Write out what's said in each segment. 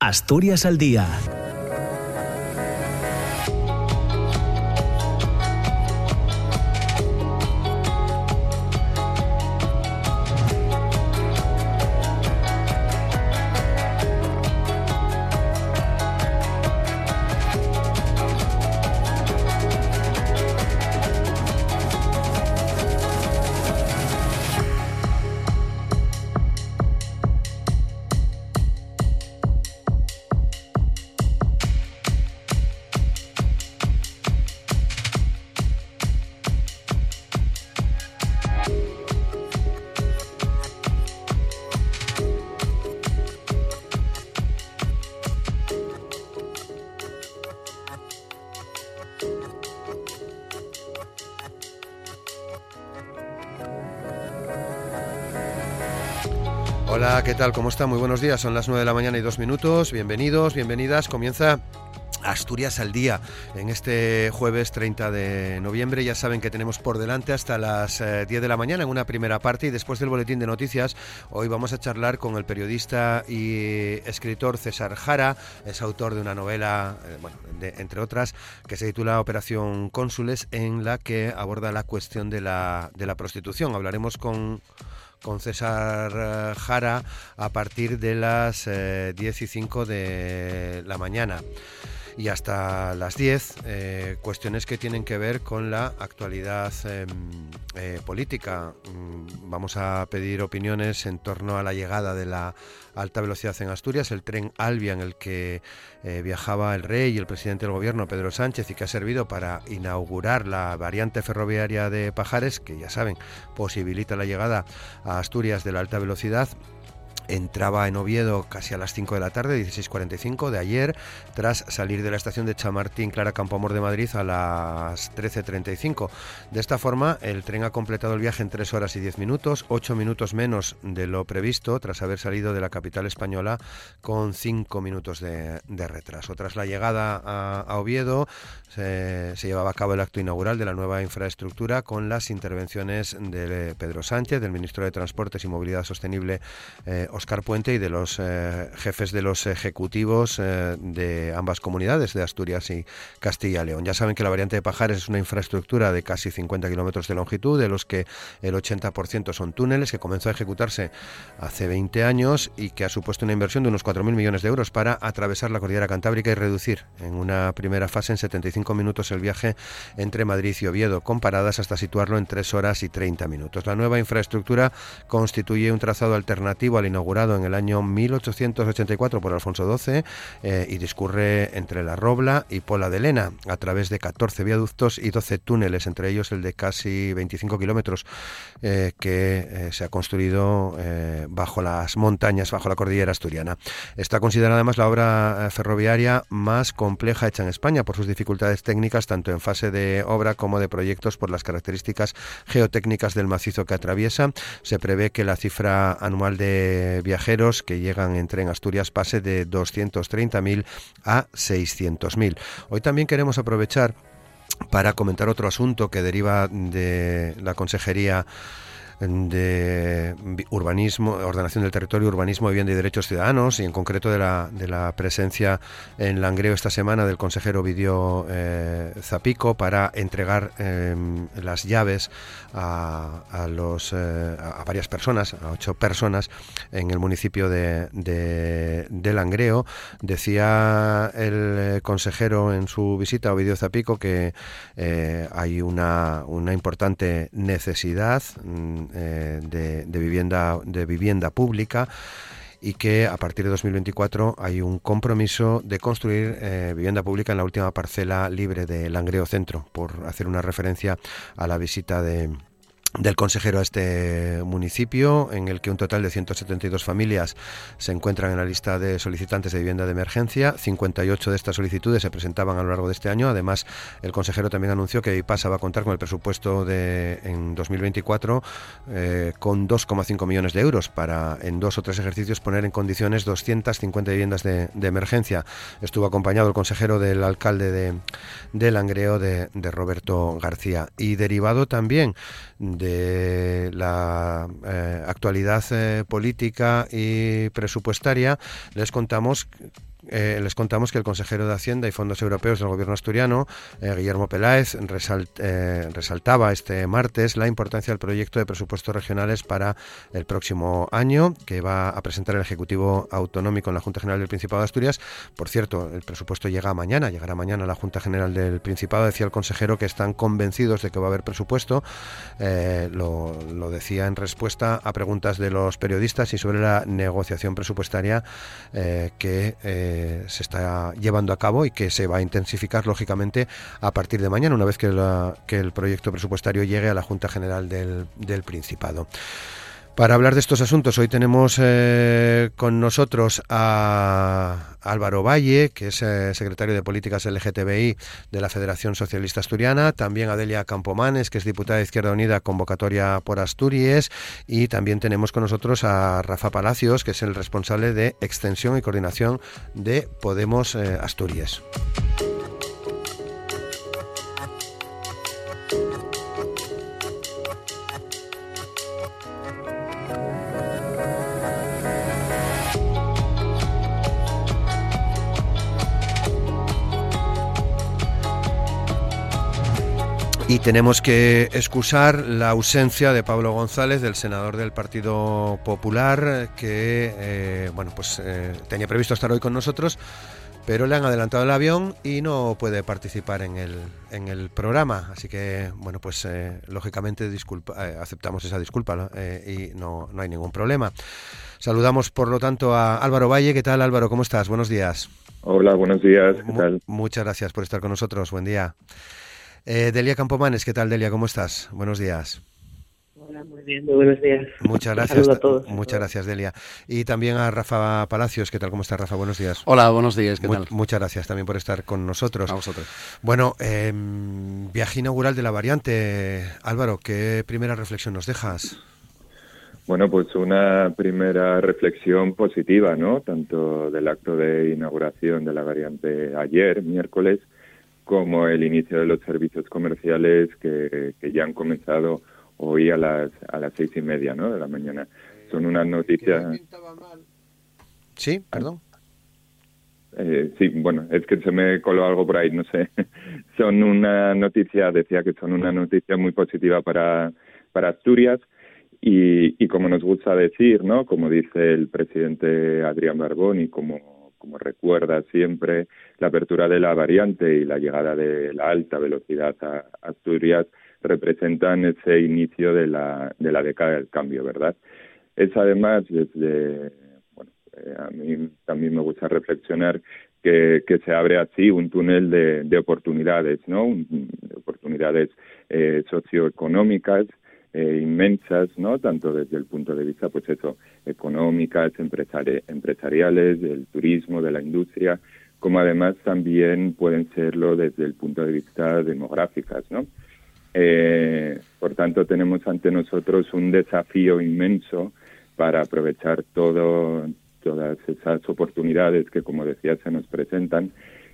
Asturias al día ¿qué tal? ¿Cómo está? Muy buenos días. Son las 9 de la mañana y dos minutos. Bienvenidos, bienvenidas. Comienza Asturias al día en este jueves 30 de noviembre. Ya saben que tenemos por delante hasta las 10 eh, de la mañana en una primera parte y después del boletín de noticias hoy vamos a charlar con el periodista y escritor César Jara. Es autor de una novela, eh, bueno, entre otras, que se titula Operación Cónsules en la que aborda la cuestión de la, de la prostitución. Hablaremos con con César eh, Jara a partir de las 10 eh, y 5 de la mañana y hasta las 10 eh, cuestiones que tienen que ver con la actualidad em, política. Mm, vamos a pedir opiniones en torno a la llegada de la alta velocidad en Asturias, el tren Albia en el que eh, viajaba el rey y el presidente del gobierno, Pedro Sánchez, y que ha servido para inaugurar la variante ferroviaria de Pajares, que ya saben, posibilita la llegada a Asturias de la alta velocidad entraba en Oviedo casi a las 5 de la tarde, 16.45 de ayer, tras salir de la estación de Chamartín, Clara Campoamor de Madrid a las 13.35. De esta forma, el tren ha completado el viaje en 3 horas y 10 minutos, 8 minutos menos de lo previsto, tras haber salido de la capital española con 5 minutos de, retraso. Tras la llegada a, Oviedo, se, llevaba a cabo el acto inaugural de la nueva infraestructura con las intervenciones de Pedro Sánchez, del ministro de Transportes y Movilidad Sostenible, eh, Oscar Puente y de los eh, jefes de los ejecutivos eh, de ambas comunidades, de Asturias y Castilla y León. Ya saben que la variante de Pajares es una infraestructura de casi 50 kilómetros de longitud, de los que el 80% son túneles, que comenzó a ejecutarse hace 20 años y que ha supuesto una inversión de unos 4.000 millones de euros para atravesar la cordillera cantábrica y reducir en una primera fase en 75 minutos el viaje entre Madrid y Oviedo, comparadas hasta situarlo en 3 horas y 30 minutos. La nueva infraestructura constituye un trazado alternativo al inaugurado en el año 1884 por Alfonso XII eh, y discurre entre La Robla y Pola de Lena a través de 14 viaductos y 12 túneles, entre ellos el de casi 25 kilómetros eh, que eh, se ha construido bajo las montañas, bajo la cordillera asturiana. Está considerada además la obra ferroviaria más compleja hecha en España por sus dificultades técnicas, tanto en fase de obra como de proyectos por las características geotécnicas del macizo que atraviesa. Se prevé que la cifra anual de viajeros que llegan en tren Asturias pase de 230.000 a 600.000. Hoy también queremos aprovechar para comentar otro asunto que deriva de la Consejería de urbanismo, ordenación del territorio, urbanismo, vivienda y derechos ciudadanos, y en concreto de la, de la presencia en Langreo esta semana del consejero Vidio eh, Zapico para entregar em, las llaves a, a los, eh, a varias personas, a ocho personas en el municipio de, de, Langreo. Decía el consejero en su visita a Ovidio Zapico que eh, hay una, una importante necesidad mm, eh, de, vivienda, de vivienda pública y que a partir de 2024 hay un compromiso de construir eh, vivienda pública en la última parcela libre de Langreo Centro, por hacer una referencia a la visita de, del consejero a este municipio, en el que un total de 172 familias se encuentran en la lista de solicitantes de vivienda de emergencia. 58 de estas solicitudes se presentaban a lo largo de este año. Además, el consejero también anunció que IPASA va a contar con el presupuesto de en 2024 eh, con 2,5 millones de euros para en dos o tres ejercicios poner en condiciones 250 viviendas de, emergencia. Estuvo acompañado el consejero del alcalde de, de Langreo, de, de Roberto García. Y derivado también de la eh, actualidad eh, política y presupuestaria, les contamos eh, les contamos que el consejero de Hacienda y Fondos Europeos del Gobierno asturiano, eh, Guillermo Peláez, eh, resaltaba este martes la importancia del proyecto de presupuestos regionales para el próximo año, que va a presentar el Ejecutivo Autonómico en la Junta General del Principado de Asturias. Por cierto, el presupuesto llega mañana, llegará mañana a la Junta General del Principado. Decía el consejero que están convencidos de que va a haber presupuesto. Lo, lo, decía en respuesta a preguntas de los periodistas y sobre la negociación presupuestaria que se está llevando a cabo y que se va a intensificar lógicamente a partir de mañana, una vez que, que el proyecto presupuestario llegue a la Junta General del Principado. Para hablar de estos asuntos, hoy tenemos eh, con nosotros a Álvaro Valle, que es eh, secretario de Políticas LGTBI de la Federación Socialista Asturiana, también a Delia Campomanes, que es diputada de Izquierda Unida, convocatoria por Asturias, y también tenemos con nosotros a Rafa Palacios, que es el responsable de extensión y coordinación de Podemos eh, Asturias. Y tenemos que excusar la ausencia de Pablo González, del senador del Partido Popular, que eh, bueno, pues eh, tenía previsto estar hoy con nosotros, pero le han adelantado el avión y no puede participar en el, en el programa. Así que, bueno, pues eh, lógicamente disculpa, aceptamos esa disculpa y no, no hay ningún problema. Saludamos, por lo tanto, a Álvaro Valle. ¿Qué tal, Álvaro? ¿Cómo estás? Buenos días. Hola, buenos días. ¿Qué tal? Muchas gracias por estar con nosotros. Buen día. Eh, Delia Campomanes, ¿qué tal Delia? ¿Cómo estás? Buenos días. Hola, muy bien, muy buenos días. Muchas gracias. a todos. Muchas gracias, Delia. Y también a Rafa Palacios, ¿qué tal? ¿Cómo estás, Rafa? Buenos días. Hola, buenos días, ¿qué tal? Muchas gracias también por estar con nosotros. A vosotros. Bueno, em, viaje inaugural de la variante. Álvaro, ¿qué primera reflexión nos dejas? Bueno, pues una primera reflexión positiva, ¿no? Tanto del acto de inauguración de la variante ayer, miércoles, como el inicio de los servicios comerciales que, ya han comenzado hoy a las a las seis y media ¿no? de la mañana. Son unas noticias... Sí, perdón. Eh, sí, bueno, es que se me coló algo por ahí, no sé. son una noticia, decía que son una noticia muy positiva para, para Asturias y, y como nos gusta decir, ¿no? Como dice el presidente Adrián Barbón y como como recuerda siempre, la apertura de la variante y la llegada de la alta velocidad a Asturias representan ese inicio de la, de la década del cambio, ¿verdad? Es además desde, bueno, eh, a mí también me gusta reflexionar que, que se abre así un túnel de, de oportunidades, ¿no? de oportunidades eh, socioeconómicas, eh, inmensas, ¿no? Tanto desde el punto de vista, pues eso, económicas, empresariales, del turismo, de la industria, como además también pueden serlo desde el punto de vista demográficas, ¿no? Eh, por tanto, tenemos ante nosotros un desafío inmenso para aprovechar todo, todas esas oportunidades que, como decía, se nos presentan.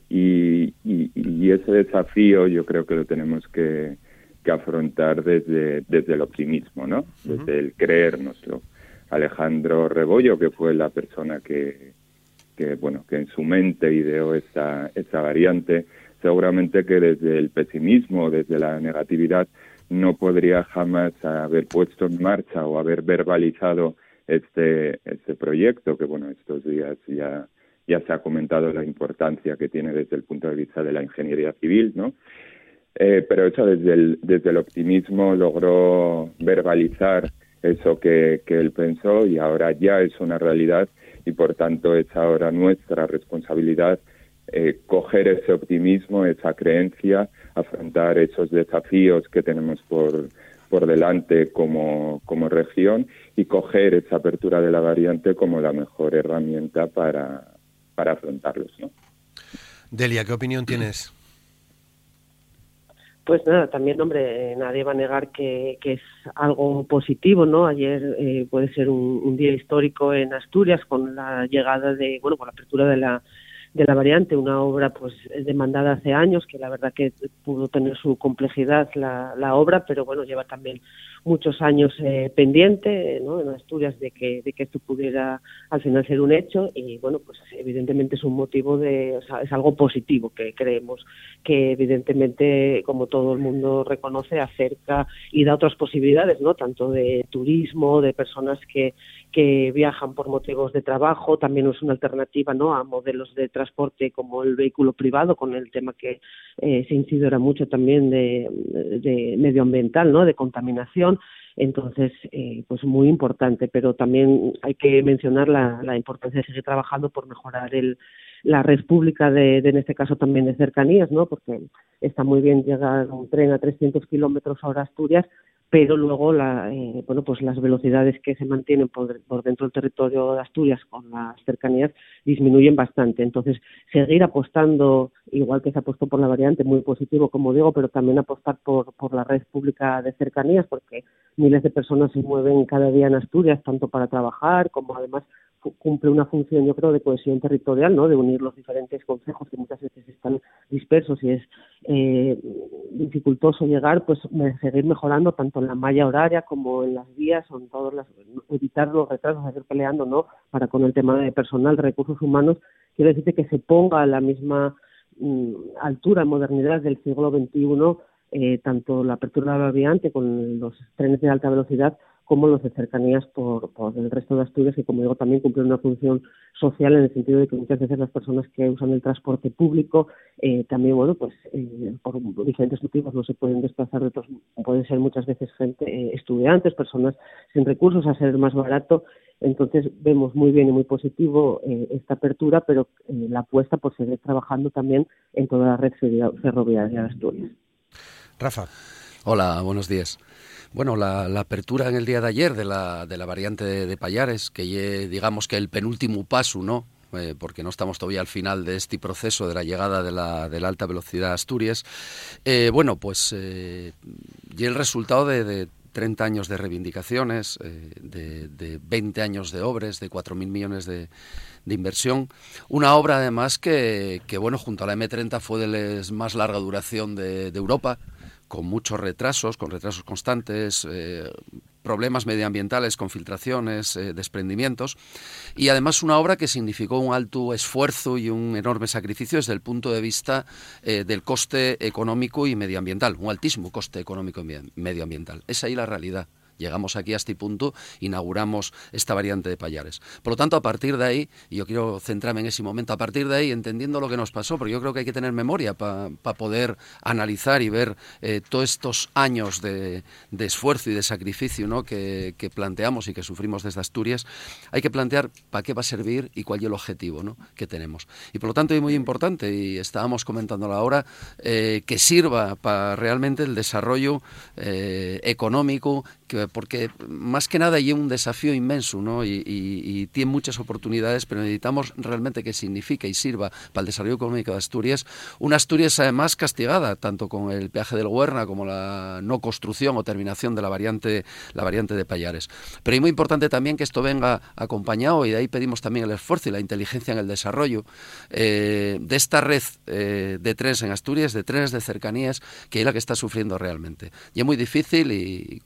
Y, y ese desafío yo creo que lo tenemos que, que afrontar desde, desde el optimismo, ¿no? Desde el creérnoslo. Alejandro Rebollo, que fue la persona que, que, bueno, que en su mente ideó esta, esta variante, seguramente que desde el pesimismo, desde la negatividad, no podría jamás haber puesto en marcha o haber verbalizado este, este proyecto, que bueno, estos días ya, ya se ha comentado la importancia que tiene desde el punto de vista de la ingeniería civil, ¿no? Eh, pero eso desde el, desde el optimismo logró verbalizar eso que, que él pensó y ahora ya es una realidad y por tanto es ahora nuestra responsabilidad eh, coger ese optimismo, esa creencia, afrontar esos desafíos que tenemos por, por delante como, como región y coger esa apertura de la variante como la mejor herramienta para, para afrontarlos. ¿no? Delia, ¿qué opinión tienes? Pues nada, también, hombre, nadie va a negar que, es algo positivo, ¿no? Ayer eh, puede ser un, día histórico en Asturias con la llegada de, bueno, con la apertura de la de la variante, una obra pues demandada hace años, que la verdad que pudo tener su complejidad la, la obra, pero bueno, lleva también muchos años eh, pendiente ¿no? en Asturias de que, de que esto pudiera al final ser un hecho y bueno, pues evidentemente es un motivo de, o sea, es algo positivo que creemos que evidentemente, como todo el mundo reconoce, acerca y da otras posibilidades, ¿no? Tanto de turismo, de personas que, que viajan por motivos de trabajo, también es una alternativa ¿no? a modelos de transporte como el vehículo privado, con el tema que eh, se incide mucho también de, de, medioambiental, ¿no? de contaminación. Entonces, eh, pues muy importante, pero también hay que mencionar la, la importancia de seguir trabajando por mejorar el, la red pública de, de, en este caso también de cercanías, ¿no? Porque está muy bien llegar un tren a 300 kilómetros ahora a Asturias, pero luego la, eh, bueno, pues las velocidades que se mantienen por, por, dentro del territorio de Asturias con las cercanías disminuyen bastante. Entonces, seguir apostando, igual que se apostó por la variante, muy positivo, como digo, pero también apostar por, por la red pública de cercanías, porque miles de personas se mueven cada día en Asturias, tanto para trabajar como además cumple una función, yo creo, de cohesión territorial, ¿no? De unir los diferentes consejos que muchas veces están dispersos y es eh, dificultoso llegar, pues seguir mejorando tanto en la malla horaria como en las vías, son todos las, evitar los retrasos, seguir peleando, ¿no? Para con el tema de personal, recursos humanos, quiero decirte que se ponga a la misma mm, altura, modernidad del siglo XXI, eh, tanto la apertura de la variante con los trenes de alta velocidad como los de cercanías por, por el resto de Asturias, que como digo también cumplen una función social en el sentido de que muchas veces las personas que usan el transporte público eh, también, bueno, pues eh, por diferentes motivos no se pueden desplazar de otros, pueden ser muchas veces gente, eh, estudiantes, personas sin recursos, a ser más barato. Entonces vemos muy bien y muy positivo eh, esta apertura, pero eh, la apuesta por seguir trabajando también en toda la red ferroviaria de Asturias. Rafa. Hola, buenos días. Bueno, la, apertura en el día de ayer de la, de la variante de, de Payares, que digamos que el penúltimo paso, ¿no? Eh, porque no estamos todavía al final de este proceso de la llegada de la, de la alta velocidad a Asturias. Eh, bueno, pues eh, y el resultado de, de 30 años de reivindicaciones, eh, de, de, 20 años de obras, de 4.000 millones de, de, inversión. Una obra además que, que, bueno, junto a la M30 fue de la más larga duración de, de Europa, con muchos retrasos, con retrasos constantes, eh, problemas medioambientales con filtraciones, eh, desprendimientos, y además una obra que significó un alto esfuerzo y un enorme sacrificio desde el punto de vista eh, del coste económico y medioambiental, un altísimo coste económico y medioambiental. Es ahí la realidad. Llegamos aquí a este punto, inauguramos esta variante de Payares. Por lo tanto, a partir de ahí, y yo quiero centrarme en ese momento, a partir de ahí, entendiendo lo que nos pasó, porque yo creo que hay que tener memoria para pa poder analizar y ver eh, todos estos años de, esfuerzo y de sacrificio ¿no? que, que, planteamos y que sufrimos desde Asturias, hay que plantear para qué va a servir y cuál es el objetivo ¿no? que tenemos. Y por lo tanto, es muy importante, y estábamos comentándolo ahora, eh, que sirva para realmente el desarrollo eh, económico, que, porque más que nada hay un desafío inmenso ¿no? y, y, y, tiene muchas oportunidades, pero necesitamos realmente que signifique y sirva para el desarrollo económico de Asturias. Una Asturias además castigada, tanto con el peaje del Huerna como la no construcción o terminación de la variante, la variante de Payares. Pero es muy importante también que esto venga acompañado, y de ahí pedimos también el esfuerzo y la inteligencia en el desarrollo eh, de esta red eh, de trenes en Asturias, de trenes de cercanías, que es la que está sufriendo realmente. Y es muy difícil, y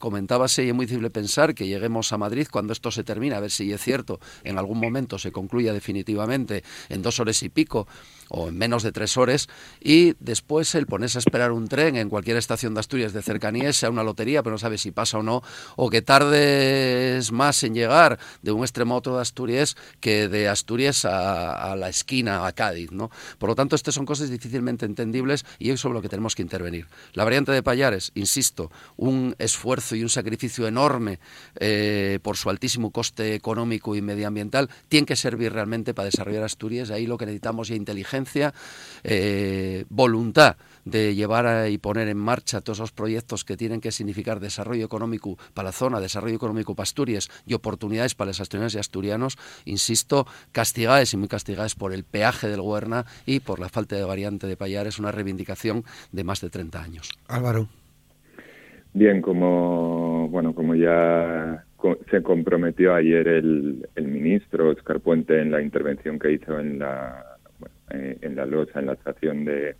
y es muy difícil pensar que lleguemos a Madrid cuando esto se termine, a ver si es cierto, en algún momento se concluya definitivamente en dos horas y pico o en menos de tres horas y después el ponerse a esperar un tren en cualquier estación de Asturias de cercanías sea una lotería, pero no sabes si pasa o no, o que tardes más en llegar de un extremo a otro de Asturias que de Asturias a, la esquina, a Cádiz, ¿no? Por lo tanto, estas son cosas difícilmente entendibles y es sobre lo que tenemos que intervenir. La variante de Payares, insisto, un esfuerzo y un sacrificio enorme eh, por su altísimo coste económico y medioambiental, tiene que servir realmente para desarrollar Asturias, ahí lo que necesitamos es inteligencia eh, voluntad de llevar a, y poner en marcha todos esos proyectos que tienen que significar desarrollo económico para la zona, desarrollo económico para Asturias y oportunidades para los asturianos y asturianos, insisto, castigadas y muy castigadas por el peaje del Guerna y por la falta de variante de Payares, una reivindicación de más de 30 años. Álvaro. Bien, como bueno, como ya se comprometió ayer el, el ministro Oscar Puente en la intervención que hizo en la eh, en la losa, en la estación de,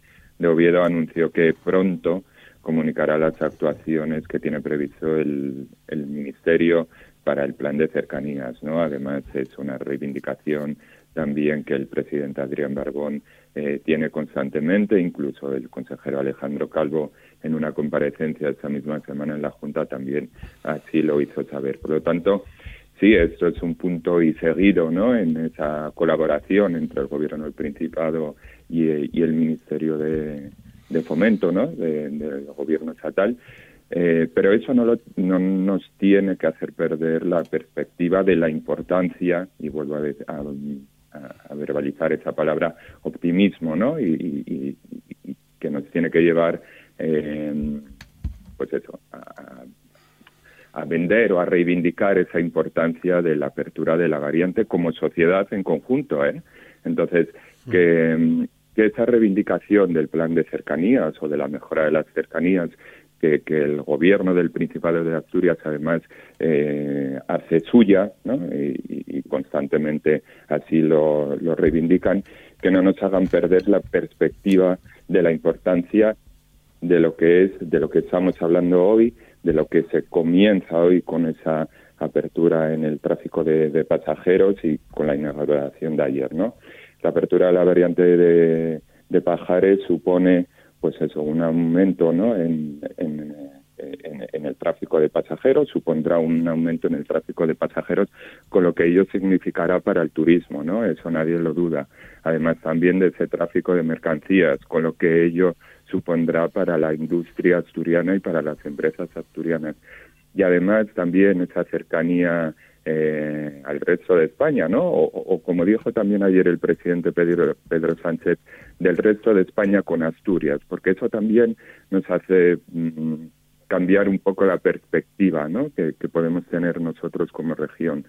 Oviedo, anunció que pronto comunicará las actuaciones que tiene previsto el, el Ministerio para el plan de cercanías, ¿no? Además es una reivindicación también que el presidente Adrián Barbón eh, tiene constantemente, incluso el consejero Alejandro Calvo en una comparecencia esta misma semana en la Junta también así lo hizo saber. Por lo tanto, sí, esto es un punto y seguido ¿no? en esa colaboración entre el Gobierno del Principado y, el Ministerio de, Fomento ¿no? del Gobierno estatal. Eh, pero eso no, no nos tiene que hacer perder la perspectiva de la importancia, y vuelvo a, a a, verbalizar esa palabra optimismo, ¿no? Y, que nos tiene que llevar, eh, pues eso, a, vender o a reivindicar esa importancia de la apertura de la variante como sociedad en conjunto, ¿eh? Entonces, que, que esa reivindicación del plan de cercanías o de la mejora de las cercanías que, el gobierno del Principado de Asturias además eh, hace suya y, constantemente así lo, reivindican, que no nos hagan perder la perspectiva de la importancia de lo que es, de lo que estamos hablando hoy, de lo que se comienza hoy con esa apertura en el tráfico de, pasajeros y con la inauguración de ayer, ¿no? La apertura de la variante de, de Pajares supone pues eso, un aumento ¿no? en, en, el tráfico de pasajeros, supondrá un aumento en el tráfico de pasajeros, con lo que ello significará para el turismo, ¿no? Eso nadie lo duda. Además también de ese tráfico de mercancías, con lo que ello supondrá para la industria asturiana y para las empresas asturianas. Y además también esa cercanía eh, al resto de España, ¿no? O, como dijo también ayer el presidente Pedro, Pedro Sánchez, del resto de España con Asturias, porque eso también nos hace mm, cambiar un poco la perspectiva, ¿no? Que, podemos tener nosotros como región.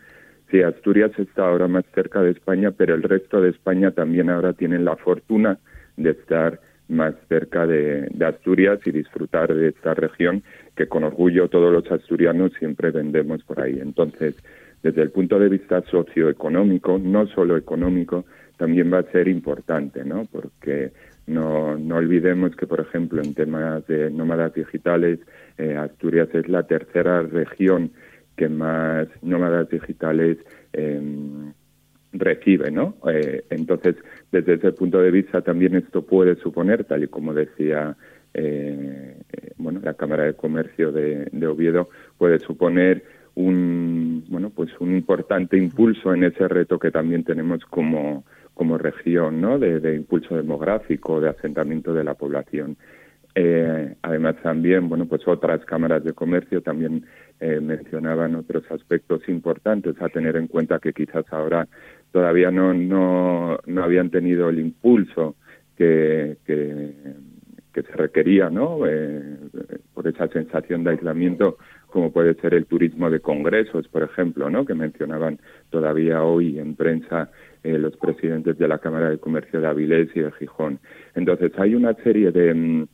Sí, Asturias está ahora más cerca de España, pero el resto de España también ahora tienen la fortuna de estar más cerca de, Asturias y disfrutar de esta región que con orgullo todos los asturianos siempre vendemos por ahí. Entonces, desde el punto de vista socioeconómico, no solo económico, también va a ser importante, ¿no? Porque no, no olvidemos que, por ejemplo, en temas de nómadas digitales, eh, Asturias es la tercera región que más nómadas digitales em, recibe, ¿no? Eh, entonces, desde ese punto de vista, también esto puede suponer, tal y como decía eh, bueno, la Cámara de Comercio de, de Oviedo, puede suponer un bueno pues un importante impulso en ese reto que también tenemos como como región ¿no? de, impulso demográfico de asentamiento de la población eh, además también bueno pues otras cámaras de comercio también eh, mencionaban otros aspectos importantes a tener en cuenta que quizás ahora todavía no no, no habían tenido el impulso que, que, se requería no eh, por esa sensación de aislamiento como puede ser el turismo de congresos, por ejemplo, ¿no? que mencionaban todavía hoy en prensa eh, los presidentes de la Cámara de Comercio de Avilés y de Gijón. Entonces, hay una serie de, mm,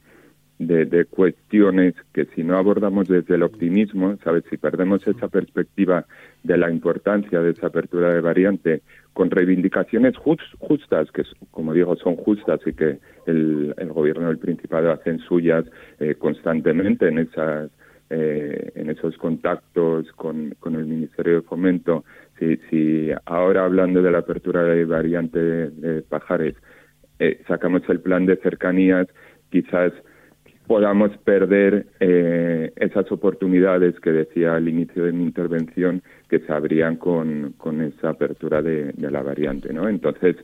de, de, cuestiones que si no abordamos desde el optimismo, ¿sabes? Si perdemos esa perspectiva de la importancia de esa apertura de variante con reivindicaciones justas, que como digo son justas y que el, el gobierno del Principado hacen suyas eh, constantemente en esas eh, en esos contactos con, con, el Ministerio de Fomento, si, si ahora hablando de la apertura de variante de, Pajares, eh, sacamos el plan de cercanías, quizás podamos perder eh, esas oportunidades que decía al inicio de mi intervención que se abrían con, con esa apertura de, la variante, ¿no? Entonces,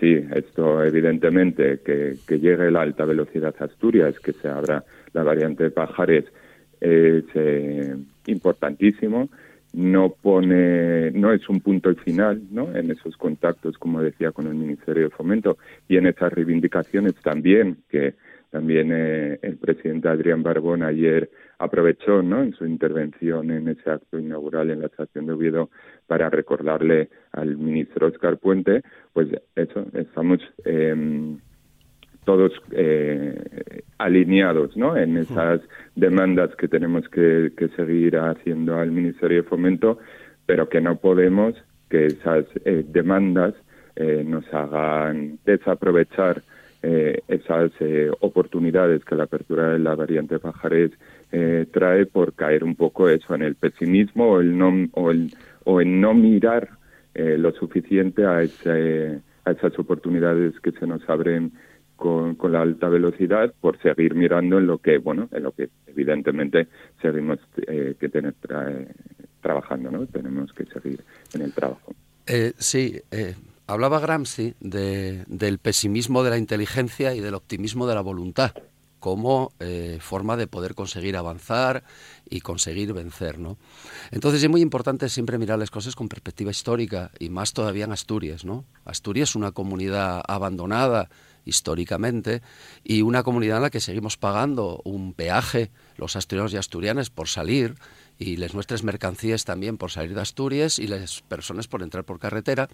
sí, esto evidentemente que, que llegue la alta velocidad a Asturias, que se abra la variante de Pajares, es eh, importantísimo no pone no es un punto y final no en esos contactos como decía con el ministerio de fomento y en esas reivindicaciones también que también eh, el presidente Adrián Barbón ayer aprovechó no en su intervención en ese acto inaugural en la estación de Oviedo para recordarle al ministro Oscar Puente pues eso estamos eh, todos eh, alineados ¿no? en esas demandas que tenemos que, seguir haciendo al Ministerio de Fomento, pero que no podemos que esas eh, demandas nos hagan desaprovechar esas oportunidades que la apertura de la variante Pajares trae por caer un poco eso en el pesimismo o el no o, el, o en no mirar lo suficiente a ese a esas oportunidades que se nos abren con, la alta velocidad por seguir mirando en lo que, bueno, en lo que evidentemente seguimos eh, que tener trabajando, ¿no? Tenemos que seguir en el trabajo. Eh, sí, eh, hablaba Gramsci de, del pesimismo de la inteligencia y del optimismo de la voluntad como eh, forma de poder conseguir avanzar y conseguir vencer. ¿no? Entonces es muy importante siempre mirar las cosas con perspectiva histórica y más todavía en Asturias. ¿no? Asturias es una comunidad abandonada históricamente y una comunidad en la que seguimos pagando un peaje los asturianos y asturianas por salir y les nuestras mercancías también por salir de Asturias y las personas por entrar por carretera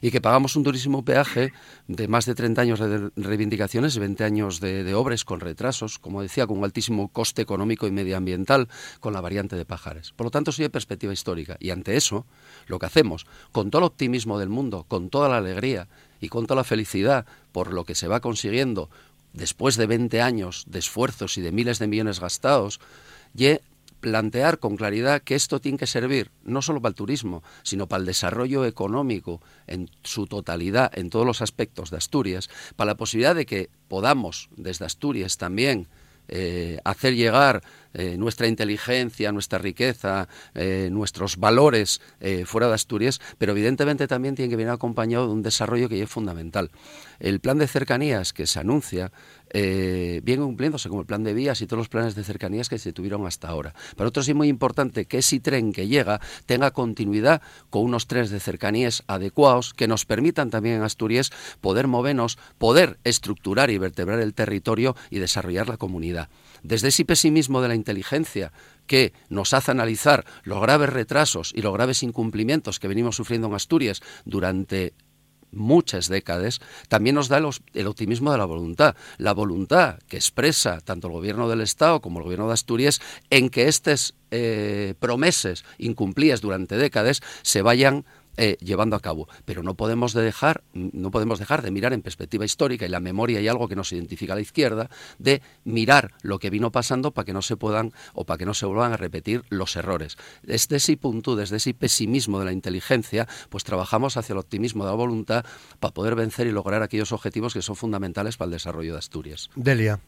y que pagamos un durísimo peaje de más de 30 años de reivindicaciones y 20 años de, obras con retrasos, como decía, con un altísimo coste económico y medioambiental con la variante de Pajares. Por lo tanto, soy de perspectiva histórica y ante eso, lo que hacemos, con todo el optimismo del mundo, con toda la alegría y con toda la felicidad por lo que se va consiguiendo después de 20 años de esfuerzos y de miles de millones gastados, y plantear con claridad que esto tiene que servir no solo para el turismo, sino para el desarrollo económico en su totalidad, en todos los aspectos de Asturias, para la posibilidad de que podamos desde Asturias también eh, hacer llegar eh, nuestra inteligencia, nuestra riqueza, eh, nuestros valores fuera de Asturias, pero evidentemente también tiene que venir acompañado de un desarrollo que es fundamental. El plan de cercanías que se anuncia eh, viene cumpliéndose como el plan de vías y todos los planes de cercanías que se tuvieron hasta ahora. Para nosotros es muy importante que ese tren que llega tenga continuidad con unos trenes de cercanías adecuados que nos permitan también en Asturias poder movernos, poder estructurar y vertebrar el territorio y desarrollar la comunidad. Desde ese pesimismo de la inteligencia que nos hace analizar los graves retrasos y los graves incumplimientos que venimos sufriendo en Asturias durante muchas décadas, también nos da el, optimismo de la voluntad. La voluntad que expresa tanto el gobierno del Estado como el gobierno de Asturias en que estas eh, promesas incumplidas durante décadas se vayan eh, llevando a cabo. Pero no podemos, dejar, no podemos dejar de mirar en perspectiva histórica, y la memoria y algo que nos identifica a la izquierda, de mirar lo que vino pasando para que no se puedan o para que no se vuelvan a repetir los errores. Desde ese punto, desde ese pesimismo de la inteligencia, pues trabajamos hacia el optimismo de la voluntad para poder vencer y lograr aquellos objetivos que son fundamentales para el desarrollo de Asturias. Delia.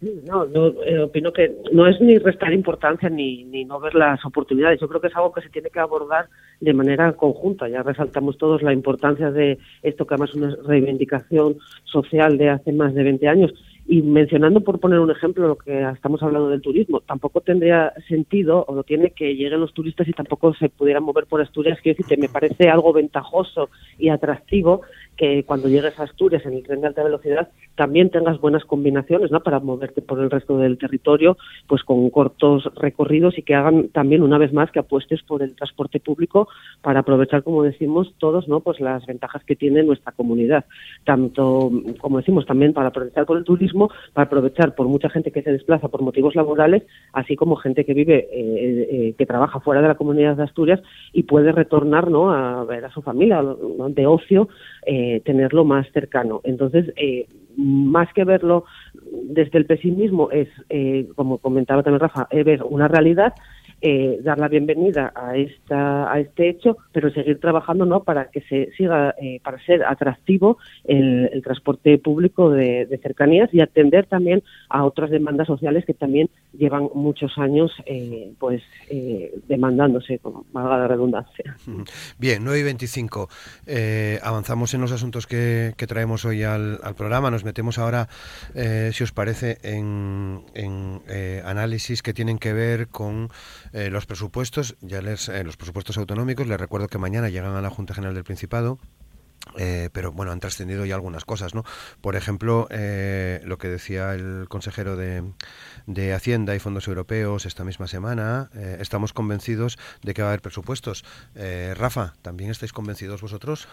No, no eh, opino que no es ni restar importancia ni, ni no ver las oportunidades. Yo creo que es algo que se tiene que abordar de manera conjunta. Ya resaltamos todos la importancia de esto, que además es una reivindicación social de hace más de 20 años. Y mencionando, por poner un ejemplo, lo que estamos hablando del turismo, tampoco tendría sentido o no tiene que lleguen los turistas y tampoco se pudieran mover por Asturias. Quiero decir que me parece algo ventajoso y atractivo que cuando llegues a Asturias en el tren de alta velocidad también tengas buenas combinaciones ¿no? para moverte por el resto del territorio pues con cortos recorridos y que hagan también una vez más que apuestes por el transporte público para aprovechar como decimos todos no pues las ventajas que tiene nuestra comunidad. Tanto como decimos también para aprovechar por el turismo para aprovechar por mucha gente que se desplaza por motivos laborales así como gente que vive eh, eh, que trabaja fuera de la comunidad de Asturias y puede retornar no a ver a su familia de ocio eh, eh, tenerlo más cercano. Entonces, eh, más que verlo desde el pesimismo, es, eh, como comentaba también Rafa, ver una realidad eh, dar la bienvenida a esta a este hecho, pero seguir trabajando no para que se siga eh, para ser atractivo el, transporte público de, cercanías y atender también a otras demandas sociales que también llevan muchos años eh, pues demandándose, como valga la redundancia. Bien, 9 y 25. avanzamos en los asuntos que, traemos hoy al, programa. Nos metemos ahora, si os parece, en, en análisis que tienen que ver con eh, los presupuestos, ya les, eh, los presupuestos autonómicos, les recuerdo que mañana llegan a la Junta General del Principado. Eh, pero bueno, han trascendido ya algunas cosas, ¿no? Por ejemplo, lo que decía el consejero de, de, Hacienda y Fondos Europeos esta misma semana, estamos convencidos de que va a haber presupuestos. Rafa, ¿también estáis convencidos vosotros?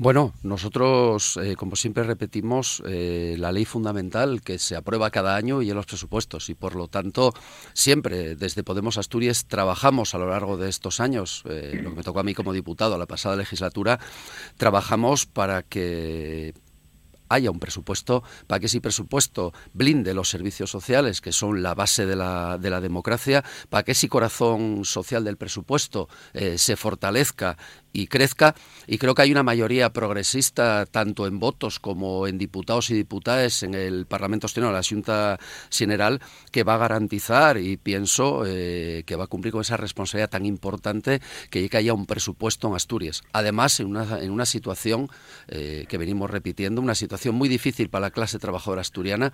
Bueno, nosotros, eh, como siempre repetimos, eh, la ley fundamental que se aprueba cada año y en los presupuestos. Y por lo tanto siempre desde Podemos Asturias trabajamos a lo largo de estos años, eh, lo que me tocó a mí como diputado a la pasada legislatura, trabajamos para que haya un presupuesto, para que ese presupuesto blinde los servicios sociales, que son la base de la, de la democracia, para que ese corazón social del presupuesto se fortalezca y crezca. Y creo que hay una mayoría progresista, tanto en votos como en diputados y diputadas en el Parlamento Austriano, la Junta General, que va a garantizar y pienso eh, que va a cumplir con esa responsabilidad tan importante que haya un presupuesto en Asturias. Además, en una, en una situación eh, que venimos repitiendo, una situación muy difícil para la clase trabajadora asturiana,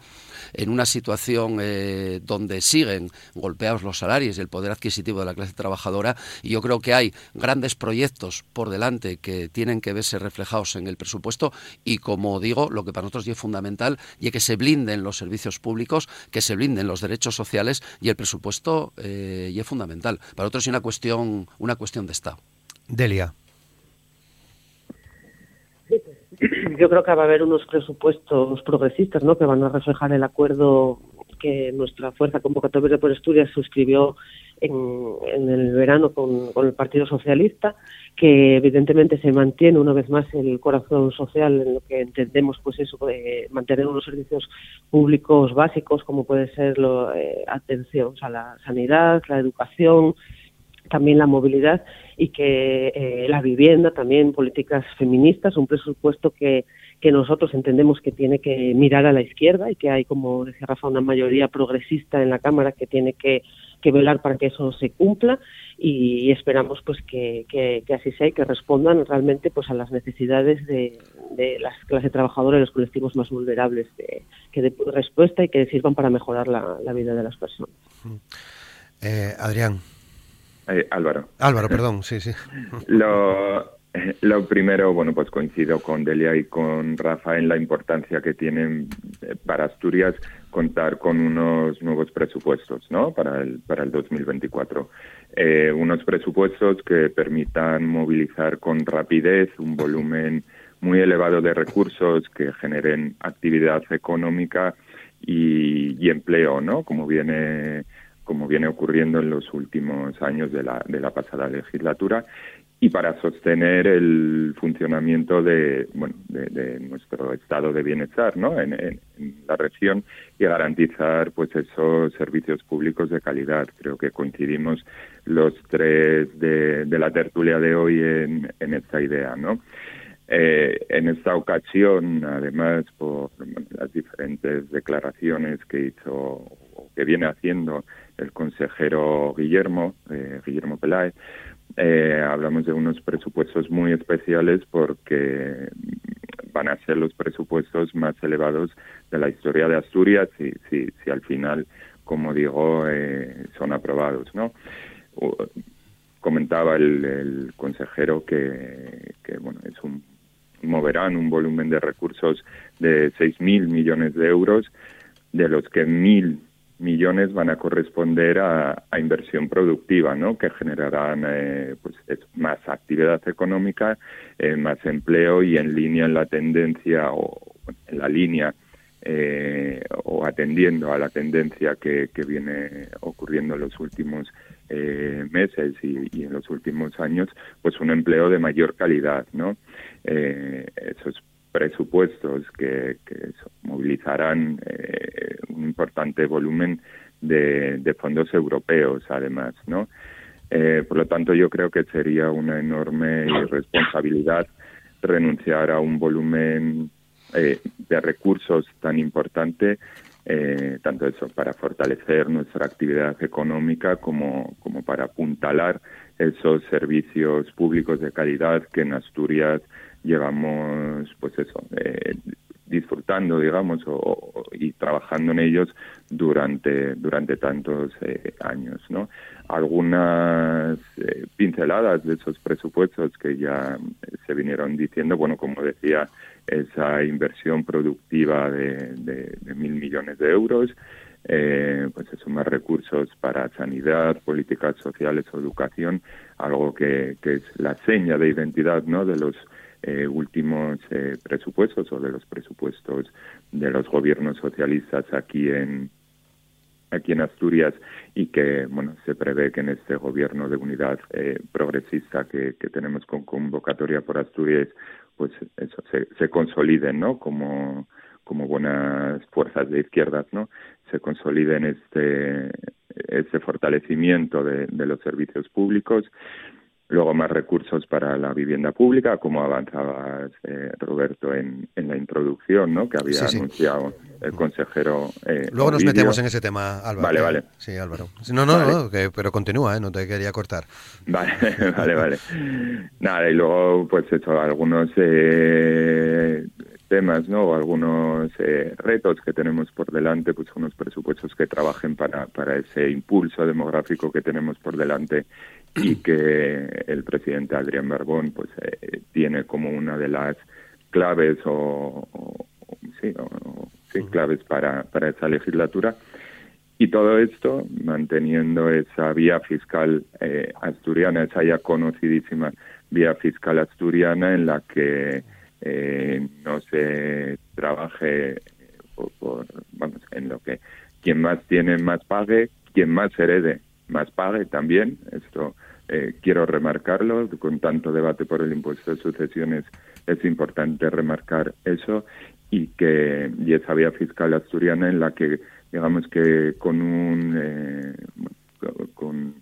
en una situación eh, donde siguen golpeados los salarios y el poder adquisitivo de la clase trabajadora, y yo creo que hay grandes proyectos por delante que tienen que verse reflejados en el presupuesto y, como digo, lo que para nosotros es fundamental y que se blinden los servicios públicos, que se blinden los derechos sociales y el presupuesto eh, y es fundamental. Para nosotros es una cuestión, una cuestión de Estado. Delia. Yo creo que va a haber unos presupuestos progresistas, ¿no? Que van a reflejar el acuerdo que nuestra fuerza convocatoria por Asturias suscribió en, el verano con, el Partido Socialista, que evidentemente se mantiene una vez más el corazón social en lo que entendemos, pues eso, de mantener unos servicios públicos básicos como puede ser la eh, atención a la sanidad, la educación, también la movilidad y que eh, la vivienda, también políticas feministas, un presupuesto que, que nosotros entendemos que tiene que mirar a la izquierda y que hay, como decía Rafa, una mayoría progresista en la Cámara que tiene que, que velar para que eso se cumpla y esperamos pues que, que, así sea y que respondan realmente pues a las necesidades de, de las clases trabajadoras y los colectivos más vulnerables que de respuesta y que sirvan para mejorar la, la vida de las personas. Eh, Adrián. Eh, Álvaro. Álvaro, perdón, sí, sí. Lo, lo primero, bueno, pues coincido con Delia y con Rafa en la importancia que tienen eh, para Asturias contar con unos nuevos presupuestos, ¿no? Para el para el 2024, eh, unos presupuestos que permitan movilizar con rapidez un volumen muy elevado de recursos que generen actividad económica y, y empleo, ¿no? Como viene como viene ocurriendo en los últimos años de la, de la pasada legislatura y para sostener el funcionamiento de, bueno, de, nuestro estado de bienestar ¿no? en, la región y garantizar pues esos servicios públicos de calidad. Creo que coincidimos los tres de, la tertulia de hoy en, esta idea. ¿no? Eh, en esta ocasión, además, por las diferentes declaraciones que hizo o que viene haciendo el consejero Guillermo, eh, Guillermo Peláez, eh, hablamos de unos presupuestos muy especiales porque van a ser los presupuestos más elevados de la historia de Asturias si, si, si al final, como digo, eh, son aprobados, ¿no? comentaba el, consejero que, que, bueno, es un moverán un volumen de recursos de 6.000 millones de euros, de los que 1.000 millones van a corresponder a, inversión productiva, ¿no? Que generarán eh, pues más actividad económica, eh, más empleo y en línea en la tendencia o en la línea eh, o atendiendo a la tendencia que, que viene ocurriendo en los últimos meses y, y, en los últimos años, pues un empleo de mayor calidad, ¿no? esos presupuestos que, movilizarán eh, un importante volumen de, fondos europeos, además, ¿no? Eh, por lo tanto, yo creo que sería una enorme irresponsabilidad renunciar a un volumen eh, de recursos tan importante, tanto eso para fortalecer nuestra actividad económica como, como para apuntalar esos servicios públicos de calidad que en Asturias llevamos, pues eso, eh, disfrutando, digamos, o, y trabajando en ellos durante, durante tantos eh, años, ¿no? Algunas eh, pinceladas de esos presupuestos que ya se vinieron diciendo, bueno, como decía, esa inversión productiva de, de, mil millones de euros, eh, pues eso, más recursos para sanidad, políticas sociales o educación, algo que, que es la seña de identidad, ¿no?, de los últimos presupuestos o de los presupuestos de los gobiernos socialistas aquí en aquí en Asturias y que bueno se prevé que en este gobierno de unidad progresista que, que, tenemos con convocatoria por Asturias pues se, consoliden no como como buenas fuerzas de izquierdas no se consoliden este este fortalecimiento de los servicios públicos luego más recursos para la vivienda pública, como avanzaba eh, Roberto en, en, la introducción, ¿no? que había anunciado el consejero. Eh, luego nos metemos en ese tema, Álvaro. Vale, vale. Sí, Álvaro. No, no, no, pero continúa, ¿eh? no te quería cortar. Vale, vale, vale. Nada, y luego, pues, hecho algunos eh, temas, ¿no? O algunos eh, retos que tenemos por delante, pues unos presupuestos que trabajen para, para ese impulso demográfico que tenemos por delante y que el presidente Adrián Barbón pues eh, tiene como una de las claves o, sí, sí, claves para, para esa legislatura. Y todo esto manteniendo esa vía fiscal eh, asturiana, esa ya conocidísima vía fiscal asturiana en la que eh, no se trabaje por, vamos, en lo que quien más tiene más pague, quien más herede más pague también. Esto eh, quiero remarcarlo, con tanto debate por el impuesto de sucesiones es importante remarcar eso y que y esa vía fiscal asturiana en la que digamos que con un eh, con,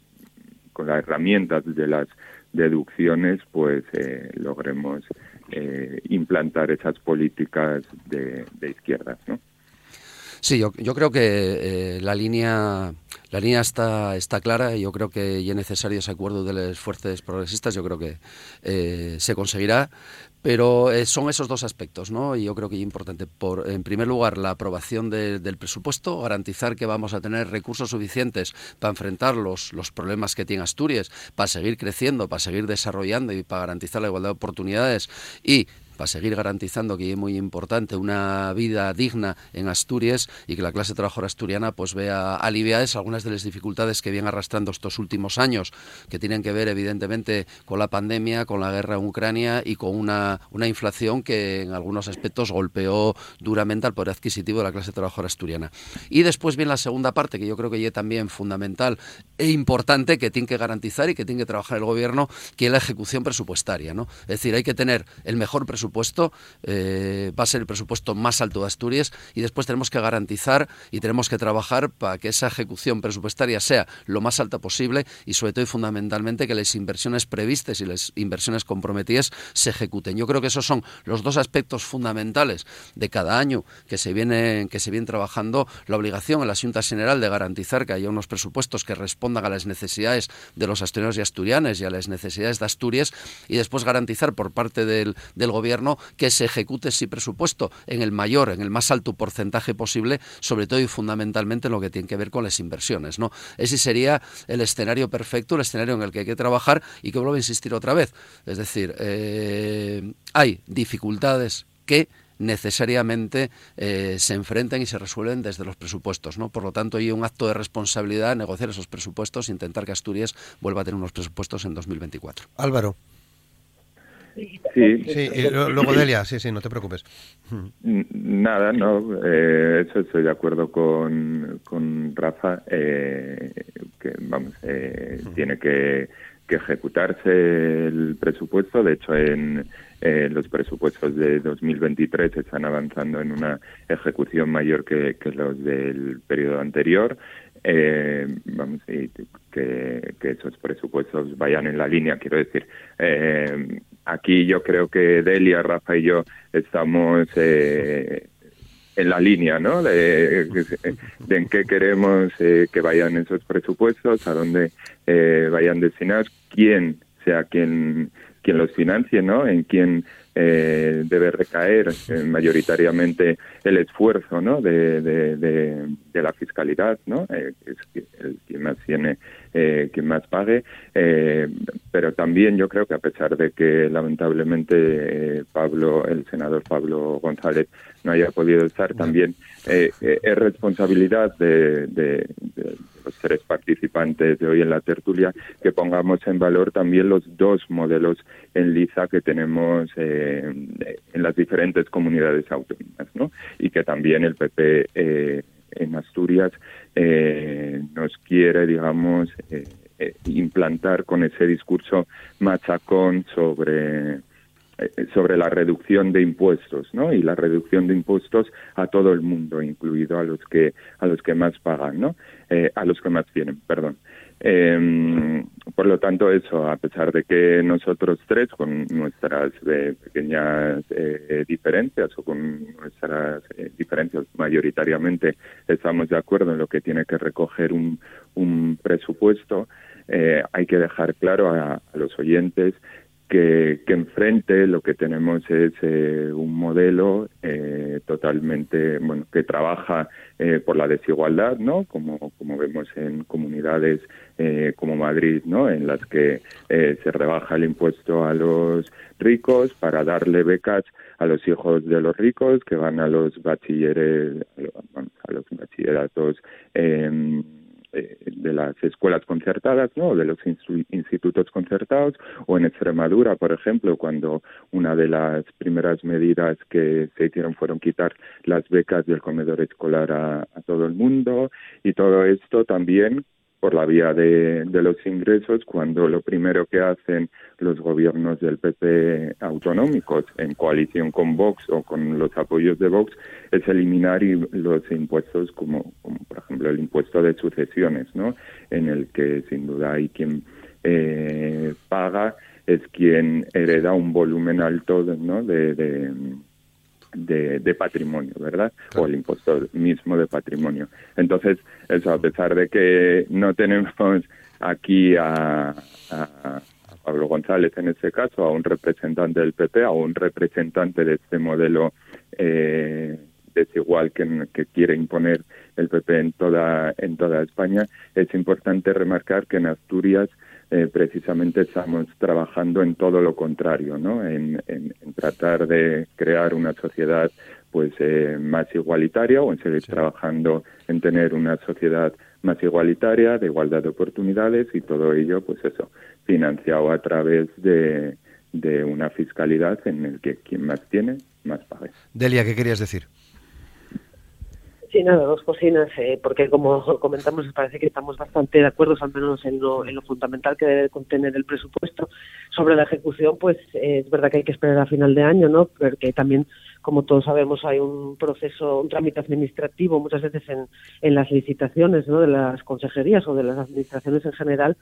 las herramientas de las deducciones pues eh, logremos eh, implantar esas políticas de, de izquierdas ¿no? Sí, yo, yo creo que eh, la línea la línea está, está clara y yo creo que es necesario ese acuerdo de los fuerzas progresistas, yo creo que eh, se conseguirá, pero eh, son esos dos aspectos, ¿no? Y yo creo que es importante. Por, en primer lugar, la aprobación del presupuesto, garantizar que vamos a tener recursos suficientes para enfrentar los, los problemas que tiene Asturias, para seguir creciendo, para seguir desarrollando y para garantizar la igualdad de oportunidades y para seguir garantizando que es muy importante una vida digna en Asturias y que la clase trabajadora asturiana pues vea aliviadas algunas de las dificultades que vienen arrastrando estos últimos años, que tienen que ver evidentemente con la pandemia, con la guerra en Ucrania y con una, una inflación que en algunos aspectos golpeó duramente al poder adquisitivo de la clase trabajadora asturiana. Y después viene la segunda parte, que yo creo que es también fundamental e importante, que tiene que garantizar y que tiene que trabajar el gobierno, que es la ejecución presupuestaria. ¿no? Es decir, hay que tener el mejor presupuesto presupuesto, eh, va a ser el presupuesto más alto de Asturias y después tenemos que garantizar y tenemos que trabajar para que esa ejecución presupuestaria sea lo más alta posible y sobre todo y fundamentalmente que las inversiones previstas y las inversiones comprometidas se ejecuten. Yo creo que esos son los dos aspectos fundamentales de cada año que se viene que se viene trabajando la obligación en la Junta General de garantizar que haya unos presupuestos que respondan a las necesidades de los asturianos y asturianas y a las necesidades de Asturias y después garantizar por parte del, del gobierno que se ejecute ese presupuesto en el mayor, en el más alto porcentaje posible, sobre todo y fundamentalmente en lo que tiene que ver con las inversiones. ¿no? Ese sería el escenario perfecto, el escenario en el que hay que trabajar y que vuelvo a insistir otra vez. Es decir, eh, hay dificultades que necesariamente eh, se enfrentan y se resuelven desde los presupuestos. ¿no? Por lo tanto, hay un acto de responsabilidad negociar esos presupuestos e intentar que Asturias vuelva a tener unos presupuestos en 2024. Álvaro. Sí, sí luego Delia, sí, sí, no te preocupes. Nada, no, eh, eso estoy de acuerdo con, con Rafa, eh, que vamos, eh, tiene que, que, ejecutarse el presupuesto, de hecho en los presupuestos de 2023 están avanzando en una ejecución mayor que, que los del periodo anterior eh, vamos y que, esos presupuestos vayan en la línea. Quiero decir, eh, aquí yo creo que Delia, Rafa y yo estamos eh, en la línea, ¿no? De, de en qué queremos eh, que vayan esos presupuestos, a dónde eh, vayan destinados, quién sea quien quien los financie, ¿no? En quién eh, debe recaer eh, mayoritariamente el esfuerzo ¿no? de, de, de, la fiscalidad, ¿no? Eh, es el quien más tiene, eh, quien más pague, eh, pero también yo creo que a pesar de que lamentablemente Pablo, el senador Pablo González no haya podido estar, también es responsabilidad de, tres participantes de hoy en la tertulia, que pongamos en valor también los dos modelos en liza que tenemos eh, en las diferentes comunidades autónomas, ¿no? Y que también el PP eh, en Asturias eh, nos quiere, digamos, implantar con ese discurso machacón sobre eh, sobre la reducción de impuestos, ¿no? Y la reducción de impuestos a todo el mundo, incluido a los que a los que más pagan, ¿no? Eh, a los que más tienen, perdón. Eh, por lo tanto, eso, a pesar de que nosotros tres, con nuestras eh, pequeñas diferencias o con nuestras diferencias mayoritariamente, estamos de acuerdo en lo que tiene que recoger un, presupuesto, hay que dejar claro a los oyentes que, enfrente lo que tenemos es eh, un modelo eh, totalmente, bueno, que trabaja eh, por la desigualdad, ¿no? Como, como vemos en comunidades como Madrid, ¿no? En las que se rebaja el impuesto a los ricos para darle becas a los hijos de los ricos que van a los bachilleres, a los bachilleratos de las escuelas concertadas, ¿no? de los institutos concertados, o en Extremadura, por ejemplo, cuando una de las primeras medidas que se hicieron fueron quitar las becas del comedor escolar a todo el mundo, y todo esto también por la vía de, los ingresos cuando lo primero que hacen los gobiernos del PP autonómicos en coalición con Vox o con los apoyos de Vox es eliminar los impuestos como, por ejemplo el impuesto de sucesiones, ¿no? En el que sin duda hay quien eh, paga es quien hereda un volumen alto ¿no? de, patrimonio, ¿verdad? O el impuesto mismo de patrimonio. Entonces, eso, a pesar de que no tenemos aquí a, Pablo González en este caso, a un representante del PP, a un representante de este modelo eh, desigual que, que quiere imponer el PP en toda, en toda España, es importante remarcar que en Asturias eh, precisamente estamos trabajando en todo lo contrario, ¿no? En, tratar de crear una sociedad pues eh, más igualitaria o en seguir trabajando en tener una sociedad más igualitaria, de igualdad de oportunidades y todo ello, pues eso, financiado a través de, de una fiscalidad en el que quien más tiene, más pague. Delia, ¿qué querías decir? Sí, nada, dos cocinas, eh, porque como comentamos, parece que estamos bastante de acuerdo, al menos en lo, en lo fundamental que debe contener el presupuesto. Sobre la ejecución, pues es verdad que hay que esperar a final de año, ¿no? Porque también, como todos sabemos, hay un proceso, un trámite administrativo muchas veces en las licitaciones, ¿no? De las consejerías o de las administraciones en general